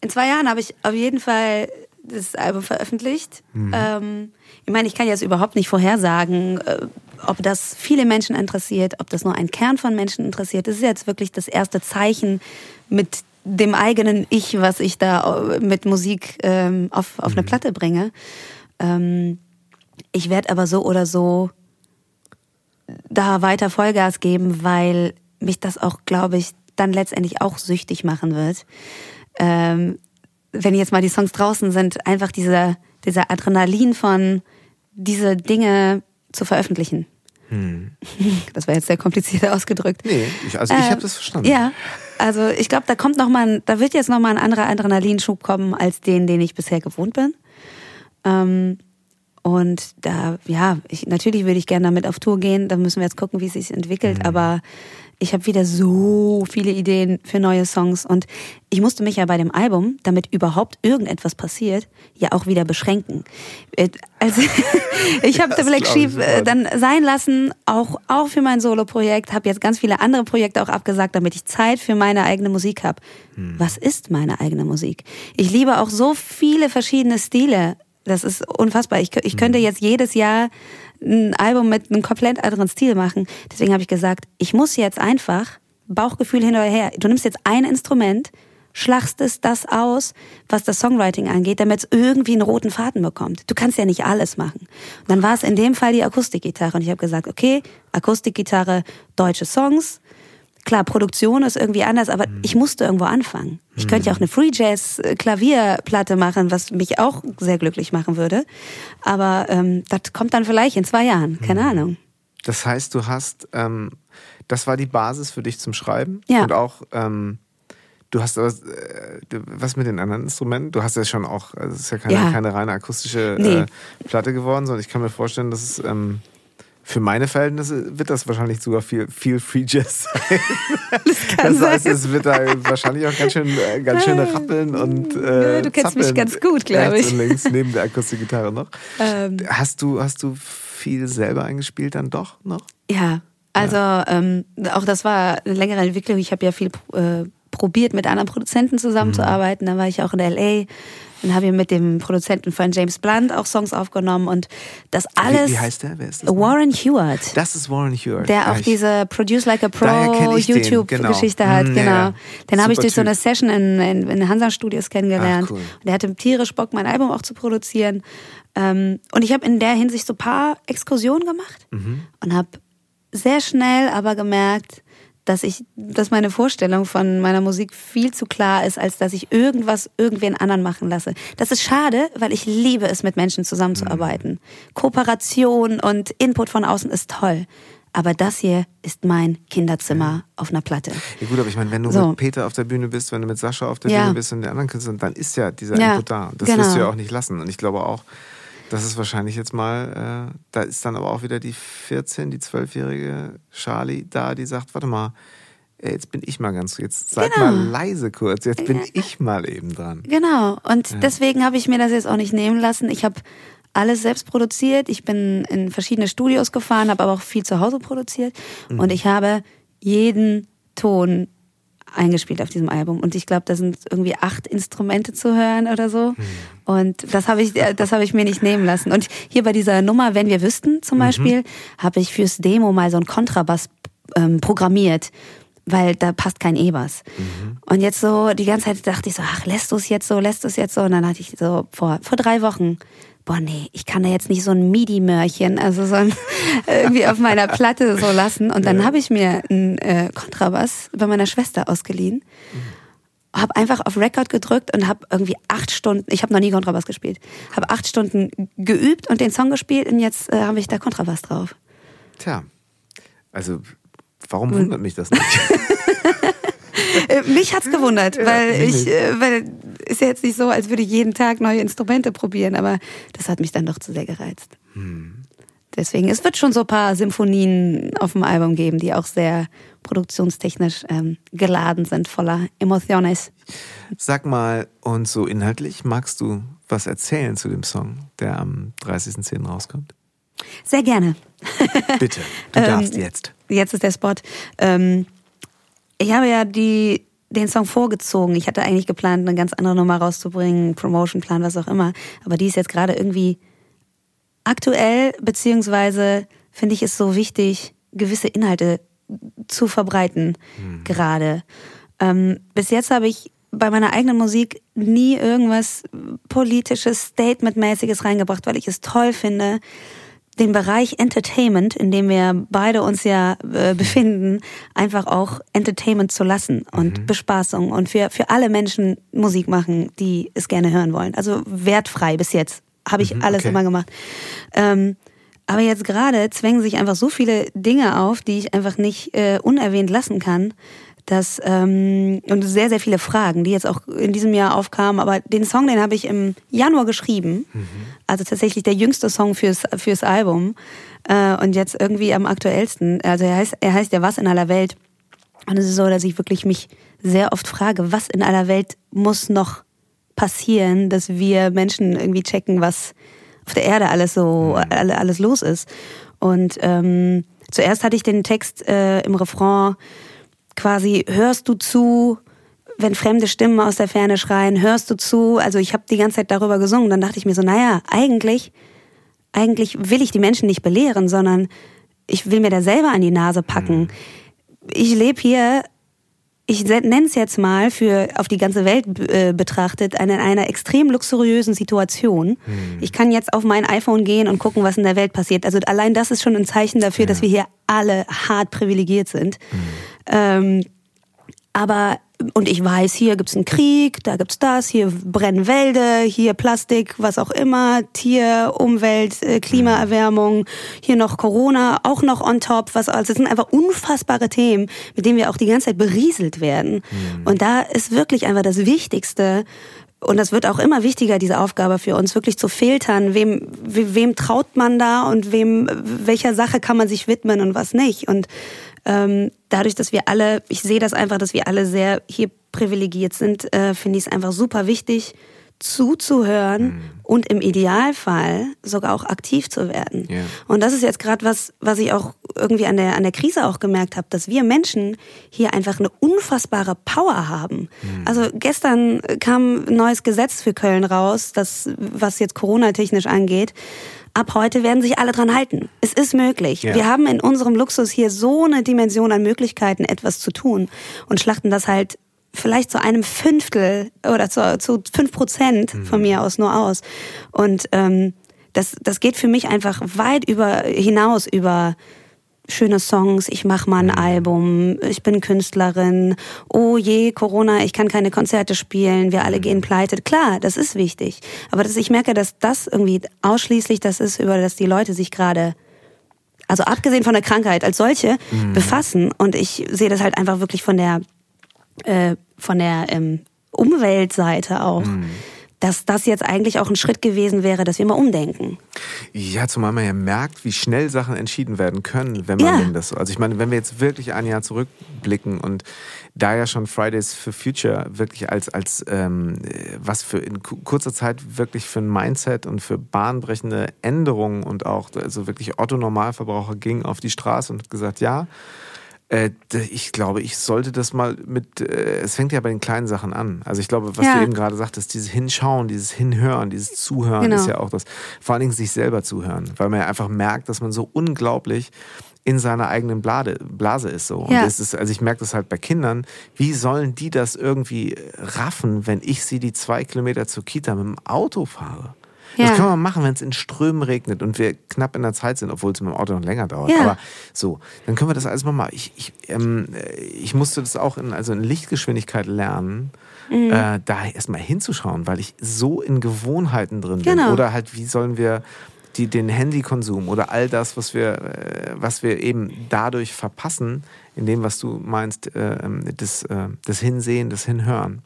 in zwei Jahren habe ich auf jeden Fall das Album veröffentlicht. Ähm, ich meine, ich kann jetzt überhaupt nicht vorhersagen, äh, ob das viele Menschen interessiert, ob das nur ein Kern von Menschen interessiert. Das ist jetzt wirklich das erste Zeichen mit dem eigenen Ich, was ich da äh, mit Musik ähm, auf, auf eine Platte bringe. Ähm, ich werde aber so oder so da weiter Vollgas geben, weil mich das auch, glaube ich, dann letztendlich auch süchtig machen wird. Ähm, wenn jetzt mal die Songs draußen sind, einfach dieser, dieser Adrenalin von diese Dinge zu veröffentlichen. Das war jetzt sehr kompliziert ausgedrückt. Nee, ich, also ich Ähm, habe das verstanden. Ja, also ich glaube, da kommt noch mal, ein, da wird jetzt noch mal ein anderer Adrenalinschub kommen als den, den ich bisher gewohnt bin. Ähm, und da, ja, ich, natürlich würde ich gerne damit auf Tour gehen. Da müssen wir jetzt gucken, wie es sich entwickelt. Aber ich habe wieder so viele Ideen für neue Songs. Und ich musste mich ja bei dem Album, damit überhaupt irgendetwas passiert, ja auch wieder beschränken. Äh, Also ich habe The Black Sheep dann sein lassen, auch, auch für mein Solo-Projekt. Habe jetzt ganz viele andere Projekte auch abgesagt, damit ich Zeit für meine eigene Musik habe. Was ist meine eigene Musik? Ich liebe auch so viele verschiedene Stile. Das ist unfassbar. Ich, ich könnte jetzt jedes Jahr ein Album mit einem komplett anderen Stil machen. Deswegen habe ich gesagt, ich muss jetzt einfach Bauchgefühl hin oder her. Du nimmst jetzt ein Instrument, schlachst es das aus, was das Songwriting angeht, damit es irgendwie einen roten Faden bekommt. Du kannst ja nicht alles machen. Und dann war es in dem Fall die Akustikgitarre und ich habe gesagt, okay, Akustikgitarre, deutsche Songs. Klar, Produktion ist irgendwie anders, aber ich musste irgendwo anfangen. Ich könnte ja auch eine Free Jazz äh, Klavierplatte machen, was mich auch sehr glücklich machen würde. Aber ähm, das kommt dann vielleicht in zwei Jahren, keine Ahnung. Das heißt, du hast, ähm, das war die Basis für dich zum Schreiben. Ja. Und auch, ähm, du hast aber, äh, was mit den anderen Instrumenten? Du hast ja schon auch, also es ist ja keine, Ja. keine reine akustische Nee. äh, Platte geworden, sondern ich kann mir vorstellen, dass es ähm, für meine Verhältnisse wird das wahrscheinlich sogar viel, viel Free Jazz sein. kann das heißt, sein. es wird da wahrscheinlich auch ganz schön, äh, ganz schön rappeln und äh, du kennst mich ganz gut, glaub rechts ich. Und links neben der Akustikgitarre noch. Ähm. Hast du, hast du viel selber eingespielt dann doch noch? Ja, Also ähm, auch das war eine längere Entwicklung. Ich habe ja viel äh, probiert, mit anderen Produzenten zusammenzuarbeiten. Mhm. Dann war ich auch in LA. Dann habe ich mit dem Produzenten von James Blunt auch Songs aufgenommen und das alles. Wie, wie heißt der? Wer ist das? Warren Hewitt. Das ist Warren Hewitt. Der auch diese Produce Like a Pro YouTube-Geschichte genau. hat. Mhm, genau. Ja, Den habe ich durch typ. so eine Session in, in, in Hansa Studios kennengelernt. Ach, cool. Und der hatte tierisch Bock, mein Album auch zu produzieren. Ähm, und ich habe in der Hinsicht so ein paar Exkursionen gemacht mhm. und habe sehr schnell aber gemerkt, dass ich, dass meine Vorstellung von meiner Musik viel zu klar ist, als dass ich irgendwas irgendwen anderen machen lasse. Das ist schade, weil ich liebe es, mit Menschen zusammenzuarbeiten. Mhm. Kooperation und Input von außen ist toll. Aber das hier ist mein Kinderzimmer auf einer Platte. Ja gut, aber ich meine, wenn du so. mit Peter auf der Bühne bist, wenn du mit Sascha auf der ja. Bühne bist und den anderen Künstlern, dann ist ja dieser ja, Input da. Das genau. wirst du ja auch nicht lassen. Und ich glaube auch, das ist wahrscheinlich jetzt mal, äh, da ist dann aber auch wieder die 14, die 12-jährige Charlie da, die sagt, warte mal, jetzt bin ich mal ganz, jetzt seid genau. mal leise kurz, jetzt bin ich mal eben dran. Genau, und ja. deswegen habe ich mir das jetzt auch nicht nehmen lassen. Ich habe alles selbst produziert, ich bin in verschiedene Studios gefahren, habe aber auch viel zu Hause produziert mhm. und ich habe jeden Ton eingespielt auf diesem Album. Und ich glaube, da sind irgendwie acht Instrumente zu hören oder so. Mhm. Und das habe ich, äh, das habe ich mir nicht nehmen lassen. Und hier bei dieser Nummer, wenn wir wüssten zum mhm. Beispiel, habe ich fürs Demo mal so einen Kontrabass ähm, programmiert weil da passt kein E-Bass. Mhm. Und jetzt so, die ganze Zeit dachte ich so, ach, lässt du es jetzt so, lässt du es jetzt so? Und dann hatte ich so, vor, vor drei Wochen boah nee, ich kann da jetzt nicht so ein MIDI-Mörchen, also so ein, irgendwie auf meiner Platte so lassen. Und dann ja. habe ich mir einen äh, Kontrabass bei meiner Schwester ausgeliehen. Mhm. Habe einfach auf Record gedrückt und habe irgendwie acht Stunden, ich habe noch nie Kontrabass gespielt, habe acht Stunden geübt und den Song gespielt und jetzt äh, habe ich da Kontrabass drauf. Tja, also warum wundert mich das nicht? Äh, mich hat's gewundert, weil ich, äh, weil ist ja jetzt nicht so, als würde ich jeden Tag neue Instrumente probieren, aber das hat mich dann doch zu sehr gereizt. Hm. Deswegen, es wird schon so ein paar Symphonien auf dem Album geben, die auch sehr produktionstechnisch ähm, geladen sind, voller Emotiones. Sag mal, und so inhaltlich, magst du was erzählen zu dem Song, der am 30.10. rauskommt? Sehr gerne. Bitte, du darfst ähm, jetzt. Jetzt ist der Spot. Ähm, ich habe ja die, den Song vorgezogen. Ich hatte eigentlich geplant, eine ganz andere Nummer rauszubringen, Promotion-Plan, was auch immer. Aber die ist jetzt gerade irgendwie aktuell, beziehungsweise finde ich es so wichtig, gewisse Inhalte zu verbreiten, mhm. gerade. Ähm, bis jetzt habe ich bei meiner eigenen Musik nie irgendwas politisches, Statement-mäßiges reingebracht, weil ich es toll finde, den Bereich Entertainment, in dem wir beide uns ja äh, befinden, einfach auch Entertainment zu lassen und mhm. Bespaßung und für, für alle Menschen Musik machen, die es gerne hören wollen. Also wertfrei bis jetzt habe ich mhm, alles okay. immer gemacht. Ähm, aber jetzt gerade zwängen sich einfach so viele Dinge auf, die ich einfach nicht äh, unerwähnt lassen kann dass ähm, und sehr sehr viele Fragen, die jetzt auch in diesem Jahr aufkamen. Aber den Song, den habe ich im Januar geschrieben, mhm. also tatsächlich der jüngste Song fürs fürs Album äh, und jetzt irgendwie am aktuellsten. Also er heißt er heißt ja was in aller Welt und es ist so, dass ich wirklich mich sehr oft frage, was in aller Welt muss noch passieren, dass wir Menschen irgendwie checken, was auf der Erde alles so mhm. alles los ist. Und ähm, zuerst hatte ich den Text äh, im Refrain quasi hörst du zu, wenn fremde Stimmen aus der Ferne schreien, hörst du zu. Also ich habe die ganze Zeit darüber gesungen. Dann dachte ich mir so, naja, eigentlich, eigentlich will ich die Menschen nicht belehren, sondern ich will mir da selber an die Nase packen. Mhm. Ich lebe hier, ich nenne es jetzt mal für auf die ganze Welt äh, betrachtet, in einer extrem luxuriösen Situation. Mhm. Ich kann jetzt auf mein iPhone gehen und gucken, was in der Welt passiert. Also allein das ist schon ein Zeichen dafür, ja. dass wir hier alle hart privilegiert sind. Mhm. Ähm, aber und ich weiß, hier gibt's einen Krieg, da gibt's das, hier brennen Wälder, hier Plastik, was auch immer, Tier, Umwelt, äh, Klimaerwärmung, hier noch Corona, auch noch on top, was alles. Das sind einfach unfassbare Themen, mit denen wir auch die ganze Zeit berieselt werden. Mhm. Und da ist wirklich einfach das Wichtigste, und das wird auch immer wichtiger, diese Aufgabe für uns, wirklich zu filtern, wem, wem traut man da und wem, welcher Sache kann man sich widmen und was nicht. Und ähm, dadurch, dass wir alle, ich sehe das einfach, dass wir alle sehr hier privilegiert sind, äh, finde ich es einfach super wichtig, zuzuhören mhm. und im Idealfall sogar auch aktiv zu werden. Yeah. Und das ist jetzt gerade was, was ich auch irgendwie an der, an der Krise auch gemerkt habe, dass wir Menschen hier einfach eine unfassbare Power haben. Mhm. Also gestern kam ein neues Gesetz für Köln raus, das, was jetzt Corona-technisch angeht. Ab heute werden sich alle dran halten. Es ist möglich. Ja. Wir haben in unserem Luxus hier so eine Dimension an Möglichkeiten, etwas zu tun und schlachten das halt vielleicht zu einem Fünftel oder zu, zu fünf Prozent von mhm. mir aus nur aus. Und ähm, das, das geht für mich einfach weit über hinaus über schöne Songs, ich mache mal ein mhm. Album, ich bin Künstlerin, oh je, Corona, ich kann keine Konzerte spielen, wir alle gehen mhm. pleite. Klar, das ist wichtig. Aber dass ich merke, dass das irgendwie ausschließlich das ist, über das die Leute sich gerade, also abgesehen von der Krankheit als solche, mhm. befassen. Und ich sehe das halt einfach wirklich von der, äh, von der ähm, Umweltseite auch. Mhm dass das jetzt eigentlich auch ein Schritt gewesen wäre, dass wir mal umdenken. Ja, zumal man ja merkt, wie schnell Sachen entschieden werden können, wenn man ja. das so. Also ich meine, wenn wir jetzt wirklich ein Jahr zurückblicken und da ja schon Fridays for Future wirklich als, als ähm, was für in kurzer Zeit wirklich für ein Mindset und für bahnbrechende Änderungen und auch also wirklich Otto Normalverbraucher ging auf die Straße und hat gesagt, ja, äh, ich glaube, ich sollte das mal mit, äh, es fängt ja bei den kleinen Sachen an. Also ich glaube, was ja. du eben gerade sagtest, dieses Hinschauen, dieses Hinhören, dieses Zuhören genau. ist ja auch das, vor allen Dingen sich selber zuhören, weil man ja einfach merkt, dass man so unglaublich in seiner eigenen Blase, Blase ist so. Ja. Und das ist, also ich merke das halt bei Kindern, wie sollen die das irgendwie raffen, wenn ich sie die zwei Kilometer zur Kita mit dem Auto fahre? Ja. Das können wir machen, wenn es in Strömen regnet und wir knapp in der Zeit sind, obwohl es mit dem Auto noch länger dauert. Ja. Aber so, dann können wir das alles mal machen. Ich, ich, ähm, ich musste das auch in, also in Lichtgeschwindigkeit lernen. Mhm. Äh, da erstmal hinzuschauen, weil ich so in Gewohnheiten drin bin. Genau. Oder halt, wie sollen wir die, den Handykonsum oder all das, was wir, äh, was wir eben dadurch verpassen, in dem, was du meinst, äh, ähm, das, äh, das Hinsehen, das Hinhören.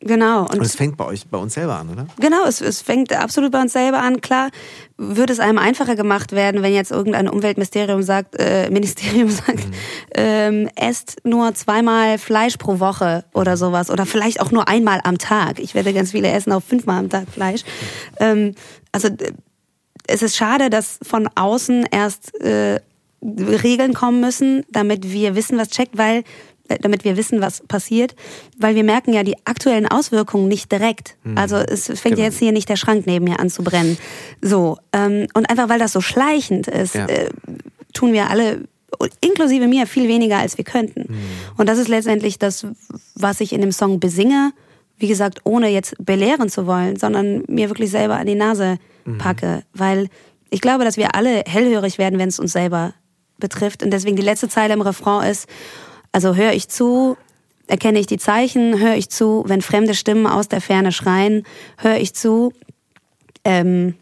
Genau. Und, und, es fängt bei euch, bei uns selber an, oder? Genau, es, es fängt absolut bei uns selber an. Klar würde es einem einfacher gemacht werden, wenn jetzt irgendein Umweltministerium sagt, äh, Ministerium sagt, mhm. ähm, esst nur zweimal Fleisch pro Woche oder sowas. Oder vielleicht auch nur einmal am Tag. Ich werde ganz viele essen, auch fünfmal am Tag Fleisch. Ähm, also es ist schade, dass von außen erst äh, Regeln kommen müssen, damit wir wissen, was checkt, weil damit wir wissen, was passiert, weil wir merken ja die aktuellen Auswirkungen nicht direkt. Mhm. Also es fängt genau. jetzt hier nicht der Schrank neben mir an zu brennen. So ähm, und einfach weil das so schleichend ist, ja. äh, tun wir alle inklusive mir viel weniger als wir könnten. Mhm. Und das ist letztendlich das, was ich in dem Song besinge. Wie gesagt, ohne jetzt belehren zu wollen, sondern mir wirklich selber an die Nase mhm. packe, weil ich glaube, dass wir alle hellhörig werden, wenn es uns selber betrifft. Und deswegen die letzte Zeile im Refrain ist, also höre ich zu, erkenne ich die Zeichen, höre ich zu, wenn fremde Stimmen aus der Ferne schreien, höre ich zu, ähm,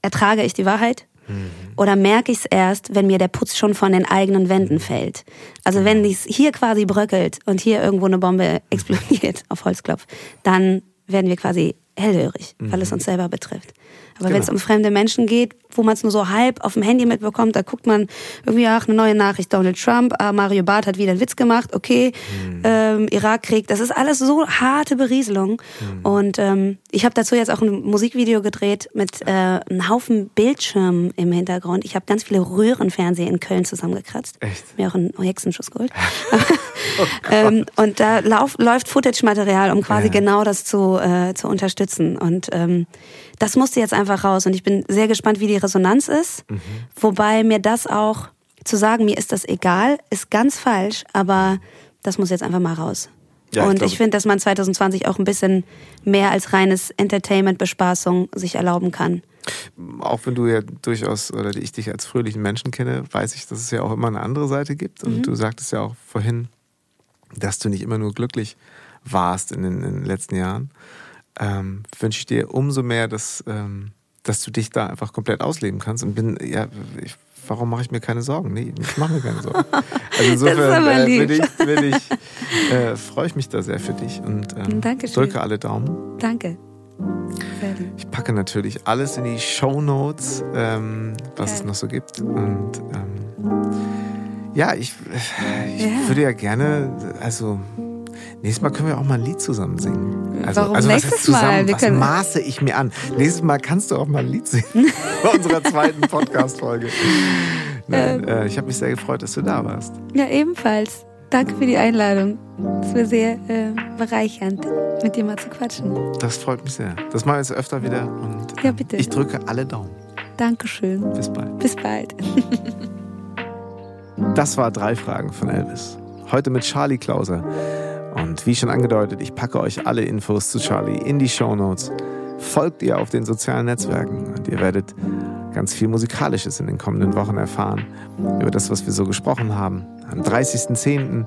ertrage ich die Wahrheit? Mhm. Oder merke ich es erst, wenn mir der Putz schon von den eigenen Wänden fällt? Also wenn es hier quasi bröckelt und hier irgendwo eine Bombe explodiert auf Holzklopf, dann werden wir quasi hellhörig, weil es mhm. uns selber betrifft. Aber genau. wenn es um fremde Menschen geht, wo man es nur so halb auf dem Handy mitbekommt, da guckt man irgendwie, ach, eine neue Nachricht, Donald Trump, ah, Mario Barth hat wieder einen Witz gemacht, okay, mhm. ähm, Irakkrieg, das ist alles so harte Berieselung. Mhm. Und ähm, ich habe dazu jetzt auch ein Musikvideo gedreht mit äh, einem Haufen Bildschirmen im Hintergrund. Ich habe ganz viele Röhrenfernseher in Köln zusammengekratzt. Echt? Mir auch einen Hexenschuss geholt. oh ähm, und da lauf, läuft Footage-Material, um quasi ja. genau das zu, äh, zu unterstützen. Und ähm, das musste jetzt einfach raus. Und ich bin sehr gespannt, wie die Resonanz ist. Mhm. Wobei mir das auch zu sagen, mir ist das egal, ist ganz falsch, aber das muss jetzt einfach mal raus. Ja, und ich, ich finde, dass man 2020 auch ein bisschen mehr als reines Entertainment, Bespaßung sich erlauben kann. Auch wenn du ja durchaus, oder ich dich als fröhlichen Menschen kenne, weiß ich, dass es ja auch immer eine andere Seite gibt. Und mhm. du sagtest ja auch vorhin, dass du nicht immer nur glücklich warst in den, in den letzten Jahren ähm, wünsche ich dir umso mehr, dass, ähm, dass du dich da einfach komplett ausleben kannst. Und bin, ja, ich, warum mache ich mir keine Sorgen? Nee, ich mache mir keine Sorgen. Also insofern äh, bin ich, bin ich, äh, freue ich mich da sehr für dich und ähm, drücke alle Daumen. Danke. Ich packe natürlich alles in die Show Notes, ähm, was ja. es noch so gibt. Und ähm, ja, ich, ich ja. würde ja gerne, also Nächstes Mal können wir auch mal ein Lied zusammen singen. Also, Warum also nächstes zusammen, Mal? Was maße ich mir an? Nächstes Mal kannst du auch mal ein Lied singen. Bei unserer zweiten Podcast-Folge. Nein, ähm, äh, ich habe mich sehr gefreut, dass du da warst. Ja, ebenfalls. Danke für die Einladung. Es war sehr äh, bereichernd, mit dir mal zu quatschen. Das freut mich sehr. Das machen wir jetzt öfter wieder. Und, ja, bitte. Ich drücke alle Daumen. Dankeschön. Bis bald. Bis bald. das war drei Fragen von Elvis. Heute mit Charlie Klauser. Und wie schon angedeutet, ich packe euch alle Infos zu Charlie in die Show Notes. Folgt ihr auf den sozialen Netzwerken und ihr werdet ganz viel Musikalisches in den kommenden Wochen erfahren über das, was wir so gesprochen haben. Am 30.10. Äh,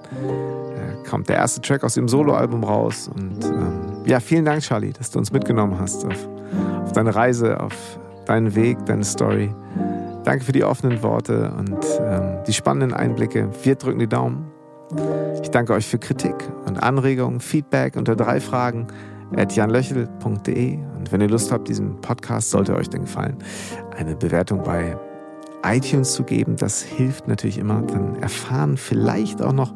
kommt der erste Track aus dem Soloalbum raus. Und ähm, ja, vielen Dank, Charlie, dass du uns mitgenommen hast auf, auf deine Reise, auf deinen Weg, deine Story. Danke für die offenen Worte und ähm, die spannenden Einblicke. Wir drücken die Daumen. Ich danke euch für Kritik und Anregungen, Feedback unter drei Fragen at janlöchel.de. Und wenn ihr Lust habt, diesem Podcast sollte euch denn gefallen, eine Bewertung bei iTunes zu geben, das hilft natürlich immer. Dann erfahren vielleicht auch noch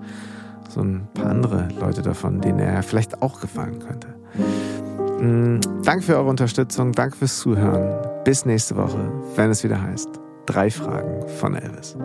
so ein paar andere Leute davon, denen er vielleicht auch gefallen könnte. Mm, danke für eure Unterstützung, danke fürs Zuhören. Bis nächste Woche, wenn es wieder heißt, drei Fragen von Elvis.